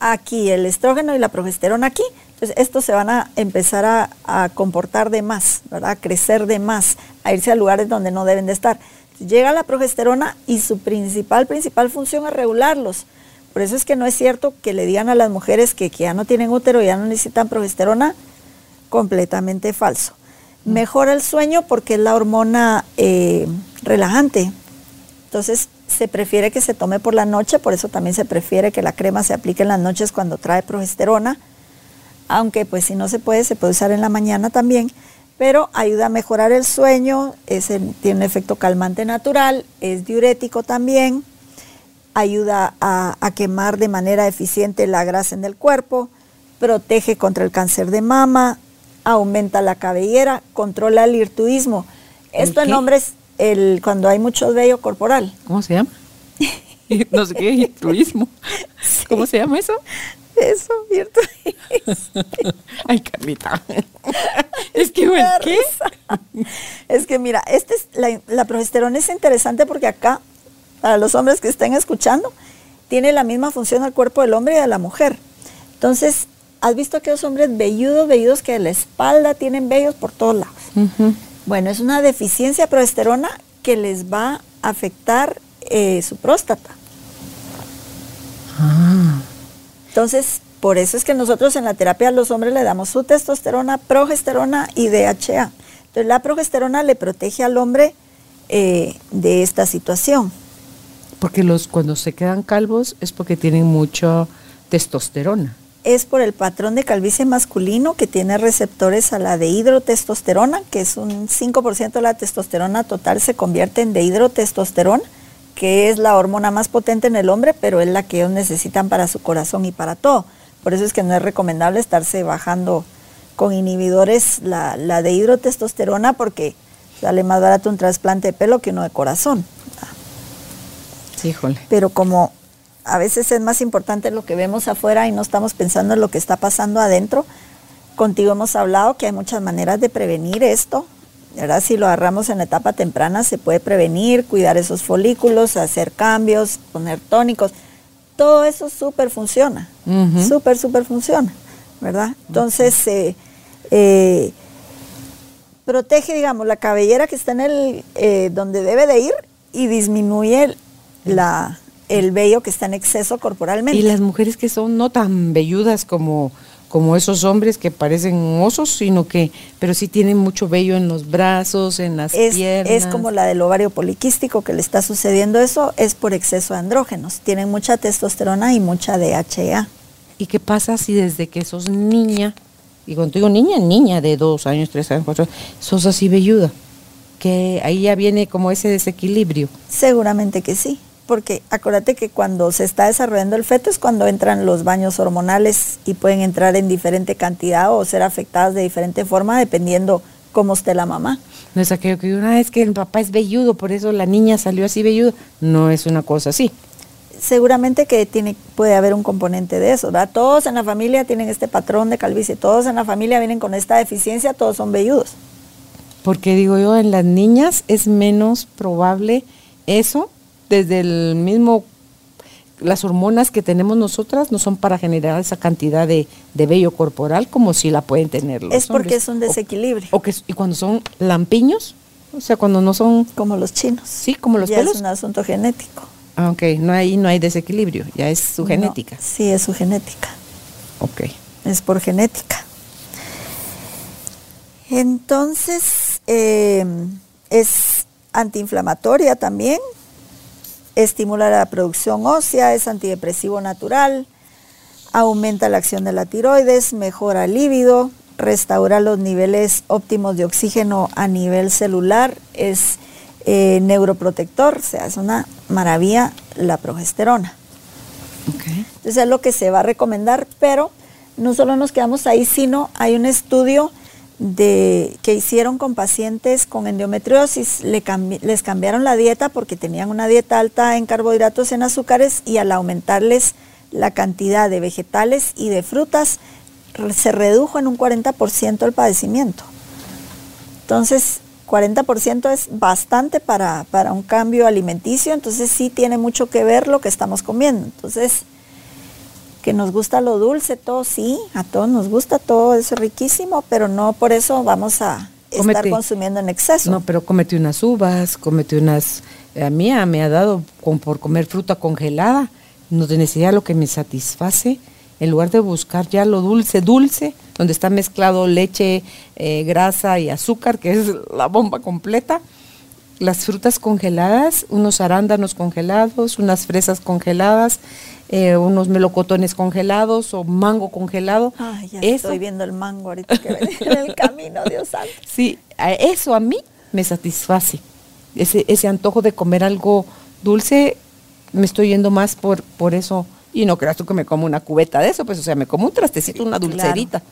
aquí el estrógeno y la progesterona aquí. Entonces, estos se van a empezar a, a, comportar de más, ¿verdad? A crecer de más, a irse a lugares donde no deben de estar. llega la progesterona y su principal, principal función es regularlos. Por eso es que no es cierto que le digan a las mujeres que, que ya no tienen útero y ya no necesitan progesterona, completamente falso. Mejora el sueño porque es la hormona eh, relajante. Entonces se prefiere que se tome por la noche, por eso también se prefiere que la crema se aplique en las noches cuando trae progesterona. Aunque pues si no se puede, se puede usar en la mañana también. Pero ayuda a mejorar el sueño, tiene un efecto calmante natural, es diurético también, ayuda a quemar de manera eficiente la grasa en el cuerpo, protege contra el cáncer de mama, aumenta la cabellera, controla el hirtuismo. Esto en hombres el, cuando hay mucho vello corporal. ¿Cómo se llama? no sé qué, hirtuismo. ¿Cómo se llama eso? Eso, hirtuismo. Ay, Carlita. es que, bueno, ¿qué? Es que mira, este es, la, la progesterona es interesante porque acá, para los hombres que estén escuchando, tiene la misma función al cuerpo del hombre y de la mujer. Entonces, ¿Has visto aquellos hombres velludos, velludos que de la espalda tienen vellos por todos lados? Bueno, es una deficiencia de progesterona que les va a afectar eh, su próstata. Ah. Entonces, por eso es que nosotros en la terapia a los hombres le damos su testosterona, progesterona y DHA. Entonces, la progesterona le protege al hombre eh, de esta situación. Porque los cuando se quedan calvos es porque tienen mucha testosterona es por el patrón de calvicie masculino que tiene receptores a la dehidrotestosterona, que es un 5% de la testosterona total se convierte en dehidrotestosterona, que es la hormona más potente en el hombre, pero es la que ellos necesitan para su corazón y para todo. Por eso es que no es recomendable estarse bajando con inhibidores la, la dehidrotestosterona porque sale más barato un trasplante de pelo que uno de corazón. Híjole. Pero como a veces es más importante lo que vemos afuera y no estamos pensando en lo que está pasando adentro. Contigo hemos hablado que hay muchas maneras de prevenir esto. ¿verdad? Si lo agarramos en etapa temprana se puede prevenir, cuidar esos folículos, hacer cambios, poner tónicos. Todo eso súper funciona, súper, súper funciona, ¿verdad? Entonces, eh, eh, protege, digamos, la cabellera que está en el, eh, donde debe de ir y disminuye la, el vello que está en exceso corporalmente. Y las mujeres que son no tan velludas como, como esos hombres que parecen osos, sino que, pero sí tienen mucho vello en los brazos, en las piernas. Es como la del ovario poliquístico que le está sucediendo eso, es por exceso de andrógenos. Tienen mucha testosterona y mucha DHEA. ¿Y qué pasa si desde que sos niña, y cuando digo niña, niña de dos años, tres años, cuatro, sos así velluda? Que ahí ya viene como ese desequilibrio. Seguramente que sí porque acuérdate que cuando se está desarrollando el feto es cuando entran los baños hormonales y pueden entrar en diferente cantidad o ser afectadas de diferente forma dependiendo cómo esté la mamá. No es aquello que una vez que el papá es velludo, por eso la niña salió así velludo. No es una cosa así. Seguramente que tiene, puede haber un componente de eso, ¿verdad? Todos en la familia tienen este patrón de calvicie, todos en la familia vienen con esta deficiencia, todos son velludos. Porque digo yo, en las niñas es menos probable eso desde el mismo, las hormonas que tenemos nosotras no son para generar esa cantidad de, vello corporal como si la pueden tener los Es porque es un desequilibrio. O, que, y cuando son lampiños, o sea, cuando no son... Como los chinos. Sí, como los ya pelos. es un asunto genético. Ah, ok, no hay, no hay desequilibrio, ya es su genética. Sí, es su genética. Ok. Es por genética. Entonces, eh, es antiinflamatoria también, estimula la producción ósea, es antidepresivo natural, aumenta la acción de la tiroides, mejora el líbido, restaura los niveles óptimos de oxígeno a nivel celular, es eh, neuroprotector, o sea, es una maravilla la progesterona. Entonces es lo que se va a recomendar, pero no solo nos quedamos ahí, sino hay un estudio de, que hicieron con pacientes con endometriosis. les cambiaron la dieta porque tenían una dieta alta en carbohidratos en azúcares y al aumentarles la cantidad de vegetales y de frutas, se redujo en un 40% el padecimiento. Entonces, 40% es bastante para, para un cambio alimenticio, entonces sí tiene mucho que ver lo que estamos comiendo. Entonces, que nos gusta lo dulce, todo sí, a todos nos gusta, todo es riquísimo, pero no por eso vamos a estar consumiendo en exceso. No, pero comete unas uvas, comete unas... A mí me ha dado por comer fruta congelada, no te necesidad lo que me satisface, en lugar de buscar ya lo dulce, dulce, donde está mezclado leche, eh, grasa y azúcar, que es la bomba completa, las frutas congeladas, unos arándanos congelados, unas fresas congeladas, eh, unos melocotones congelados o mango congelado. Ay, ya estoy viendo el mango ahorita que ven en el camino, Dios santo. Sí, eso a mí me satisface. Ese, ese antojo de comer algo dulce, me estoy yendo más por, por eso. Y no creas tú que me como una cubeta de eso, pues, o sea, me como un trastecito, una dulcerita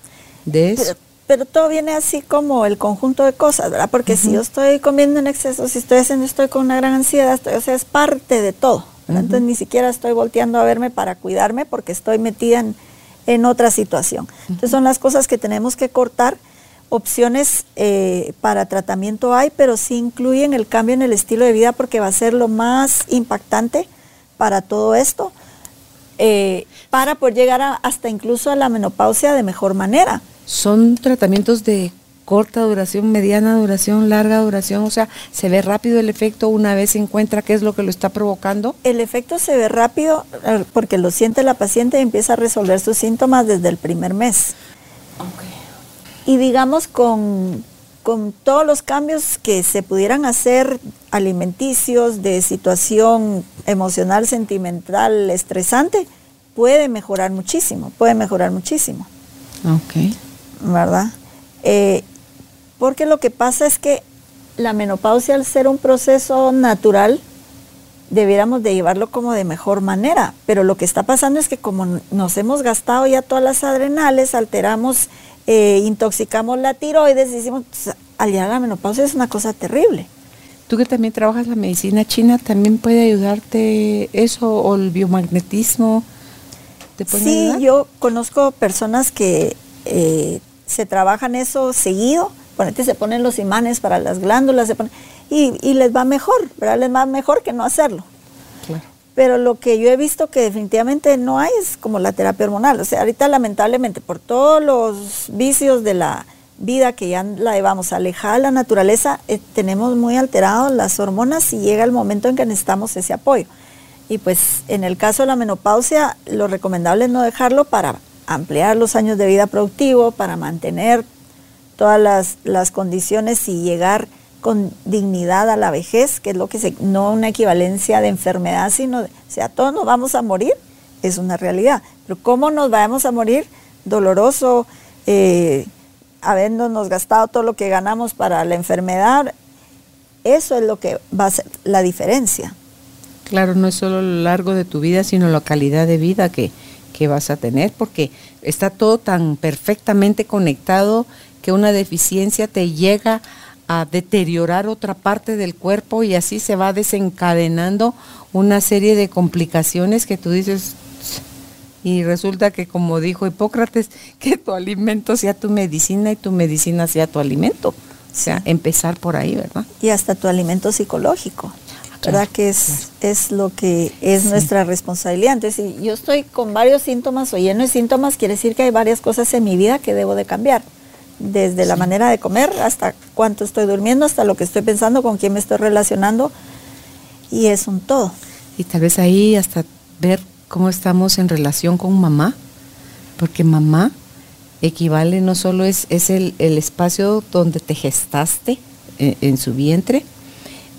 de eso. Pero, todo viene así como el conjunto de cosas, ¿verdad? Porque si yo estoy comiendo en exceso, si estoy haciendo, estoy con una gran ansiedad, o sea, es parte de todo. Entonces ni siquiera estoy volteando a verme para cuidarme porque estoy metida en, otra situación. Entonces son las cosas que tenemos que cortar. Opciones eh, para tratamiento hay, pero sí incluyen el cambio en el estilo de vida porque va a ser lo más impactante para todo esto, eh, para poder llegar hasta incluso a la menopausia de mejor manera. Son tratamientos de corta duración, mediana duración, larga duración, o sea, se ve rápido el efecto una vez se encuentra qué es lo que lo está provocando. El efecto se ve rápido eh, porque lo siente la paciente y empieza a resolver sus síntomas desde el primer mes. Y digamos con, con todos los cambios que se pudieran hacer alimenticios, de situación emocional, sentimental, estresante, puede mejorar muchísimo, puede mejorar muchísimo. Ok. ¿Verdad? Eh, porque lo que pasa es que la menopausia al ser un proceso natural, debiéramos de llevarlo como de mejor manera, pero lo que está pasando es que como nos hemos gastado ya todas las adrenales, alteramos, eh, intoxicamos la tiroides, decimos, pues, al llegar a la menopausia es una cosa terrible. Tú que también trabajas la medicina china, ¿también puede ayudarte eso o el biomagnetismo? ¿Te sí, yo conozco personas que eh, se trabajan eso seguido se ponen los imanes para las glándulas, se y, les va mejor, ¿verdad? Les va mejor que no hacerlo. Pero lo que yo he visto que definitivamente no hay es como la terapia hormonal. O sea, ahorita lamentablemente por todos los vicios de la vida que ya la llevamos alejada de la naturaleza, eh, tenemos muy alteradas las hormonas y llega el momento en que necesitamos ese apoyo. Y pues en el caso de la menopausia, lo recomendable es no dejarlo para ampliar los años de vida productivo, para mantener todas las, condiciones y llegar con dignidad a la vejez, que es lo que se, no una equivalencia de enfermedad, sino, o sea, todos nos vamos a morir, es una realidad. Pero ¿cómo nos vamos a morir? Doloroso, eh, habiéndonos gastado todo lo que ganamos para la enfermedad, eso es lo que va a ser la diferencia. Claro, no es solo lo largo de tu vida, sino la calidad de vida que, que vas a tener, porque está todo tan perfectamente conectado que una deficiencia te llega a deteriorar otra parte del cuerpo y así se va desencadenando una serie de complicaciones que tú dices, y resulta que como dijo Hipócrates, que tu alimento sea tu medicina y tu medicina sea tu alimento. O sea, empezar por ahí, ¿verdad? Y hasta tu alimento psicológico. ¿Verdad? que es, es lo que es nuestra responsabilidad. Entonces, si yo estoy con varios síntomas o lleno de síntomas, quiere decir que hay varias cosas en mi vida que debo de cambiar desde la manera de comer hasta cuánto estoy durmiendo, hasta lo que estoy pensando, con quién me estoy relacionando, y es un todo. Y tal vez ahí hasta ver cómo estamos en relación con mamá, porque mamá equivale no solo es, es el, espacio donde te gestaste eh, en, su vientre,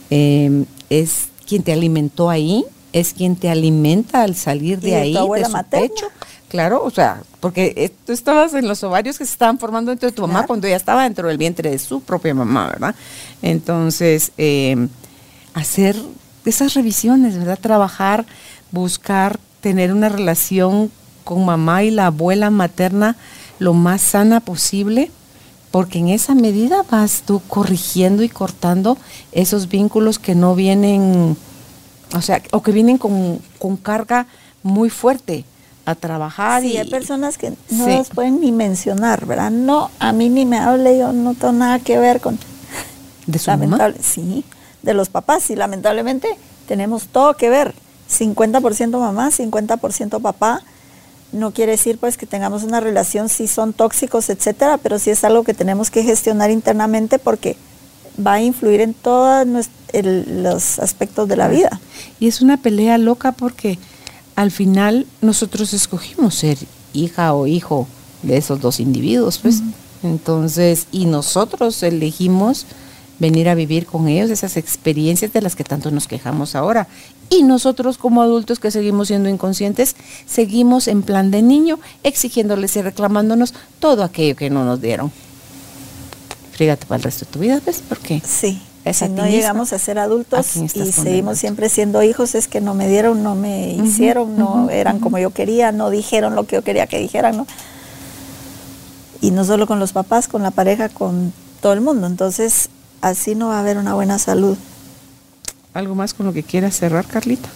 em, es quien te alimentó ahí, es quien te alimenta al salir de, ahí, de su pecho. Claro, o sea, porque tú estabas en los ovarios que se estaban formando dentro de tu mamá cuando ella estaba dentro del vientre de su propia mamá, ¿verdad? Entonces, em, hacer esas revisiones, ¿verdad? Trabajar, buscar tener una relación con mamá y la abuela materna lo más sana posible, porque en esa medida vas tú corrigiendo y cortando esos vínculos que no vienen, o sea, o que vienen con, con carga muy fuerte a trabajar. y hay personas que no los pueden ni mencionar, ¿verdad? No, a mí ni me hable, yo no tengo nada que ver con... ¿De su mamá? Sí, de los papás, y lamentablemente tenemos todo que ver. 50% mamá, 50% papá. No quiere decir pues que tengamos una relación si son tóxicos, etcétera, pero sí es algo que tenemos que gestionar internamente porque va a influir en todos los aspectos de la vida. Y es una pelea loca porque al final nosotros escogimos ser hija o hijo de esos dos individuos, pues. Entonces, y nosotros elegimos venir a vivir con ellos esas experiencias de las que tanto nos quejamos ahora. Y nosotros como adultos que seguimos siendo inconscientes, seguimos en plan de niño, exigiéndoles y reclamándonos todo aquello que no nos dieron. Fíjate para el resto de tu vida, ¿ves? ¿Por qué? Sí si no llegamos a ser adultos y seguimos siempre siendo hijos, es que no me dieron, no me hicieron, no eran como yo quería, no dijeron lo que yo quería que dijeran, ¿no? Y no solo con los papás, con la pareja, con todo el mundo. Entonces, así no va a haber una buena salud. ¿Algo más con lo que quieras cerrar, Carlita?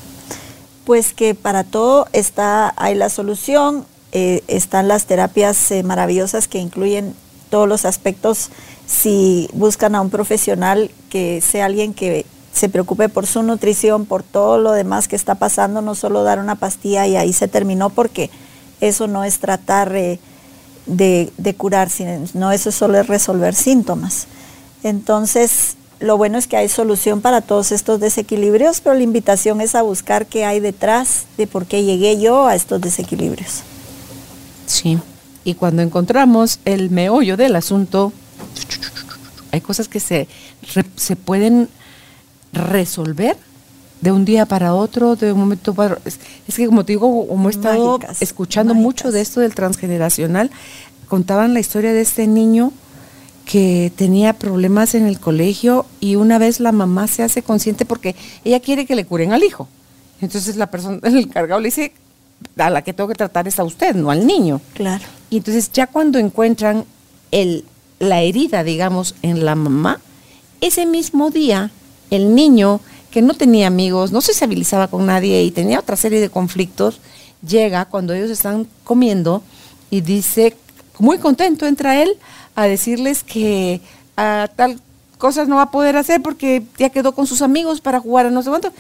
Pues que para todo está, hay la solución, eh, están las terapias eh, maravillosas que incluyen todos los aspectos si buscan a un profesional que sea alguien que se preocupe por su nutrición, por todo lo demás que está pasando, no solo dar una pastilla y ahí se terminó, porque eso no es tratar de, de curar, sino eso solo es resolver síntomas. Entonces, lo bueno es que hay solución para todos estos desequilibrios, pero la invitación es a buscar qué hay detrás de por qué llegué yo a estos desequilibrios. Sí, y cuando encontramos el meollo del asunto, hay cosas que se, se pueden resolver de un día para otro, de un momento para es, es que como te digo, como he estado escuchando mucho de esto del transgeneracional, contaban la historia de este niño que tenía problemas en el colegio y una vez la mamá se hace consciente porque ella quiere que le curen al hijo. Entonces la persona, el encargado le dice, a la que tengo que tratar es a usted, no al niño. Claro. Y entonces ya cuando encuentran el la herida, digamos, en la mamá, ese mismo día el niño que no tenía amigos, no se sociabilizaba con nadie y tenía otra serie de conflictos, llega cuando ellos están comiendo y dice, muy contento, entra él a decirles que a tal cosas no va a poder hacer porque ya quedó con sus amigos para jugar a no sé cuánto.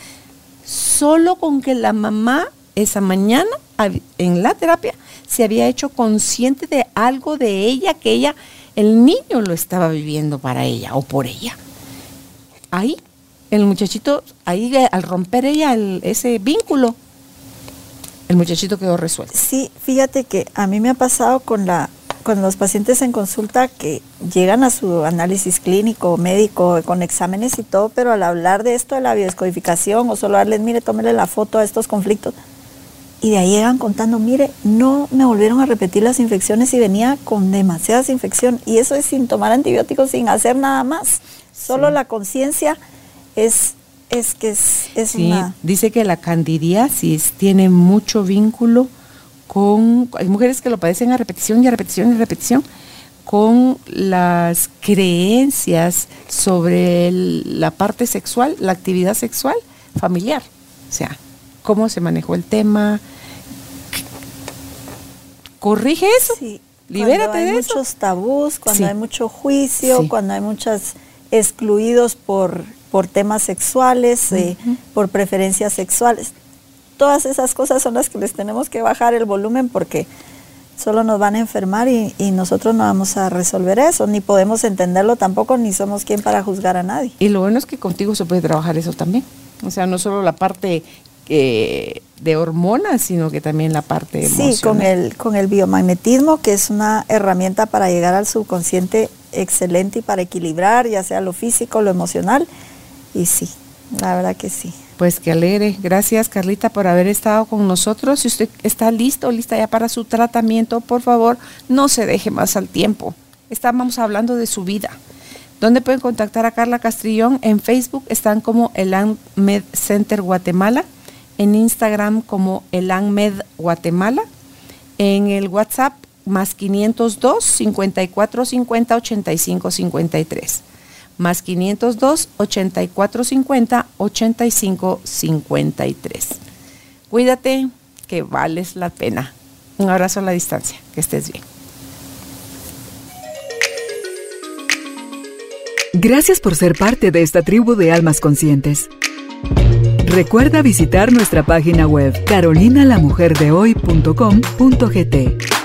Solo con que la mamá esa mañana en la terapia se había hecho consciente de algo de ella que ella el niño lo estaba viviendo para ella o por ella. Ahí, el muchachito, ahí al romper ella ese vínculo, el muchachito quedó resuelto. Sí, fíjate que a mí me ha pasado con la con los pacientes en consulta que llegan a su análisis clínico, médico, con exámenes y todo, pero al hablar de esto de la biodescodificación o solo darles, mire, tómele la foto a estos conflictos, y de ahí llegan contando, mire, no me volvieron a repetir las infecciones y venía con demasiadas infecciones, y eso es sin tomar antibióticos, sin hacer nada más. Solo la conciencia es, es que es, es sí, Dice que la candidiasis tiene mucho vínculo con, hay mujeres que lo padecen a repetición y a repetición y a repetición, con las creencias sobre la parte sexual, la actividad sexual familiar. O sea, cómo se manejó el tema. Corrige eso. Sí. Libérate hay de muchos tabús, cuando hay mucho juicio, cuando hay muchos excluidos por, por temas sexuales, eh, por preferencias sexuales todas esas cosas son las que les tenemos que bajar el volumen porque solo nos van a enfermar y, nosotros no vamos a resolver eso, ni podemos entenderlo tampoco, ni somos quien para juzgar a nadie. Y lo bueno es que contigo se puede trabajar eso también. O sea, no solo la parte eh, de hormonas, sino que también la parte emocional. Sí, con el, con el biomagnetismo, que es una herramienta para llegar al subconsciente excelente y para equilibrar, ya sea lo físico, lo emocional. Y sí, la verdad que sí. Pues que alegre. Gracias Carlita por haber estado con nosotros. Si usted está listo lista ya para su tratamiento, por favor, no se deje más al tiempo. Estábamos hablando de su vida. ¿Dónde pueden contactar a Carla Castrillón? En Facebook están como el Med Center Guatemala, en Instagram como el Med Guatemala, en el WhatsApp más 502 54 50 85 53 más 502 8450 8553. Cuídate, que vales la pena. Un abrazo a la distancia, que estés bien. Gracias por ser parte de esta tribu de almas conscientes. Recuerda visitar nuestra página web carolinalamujerdehoy.com.gt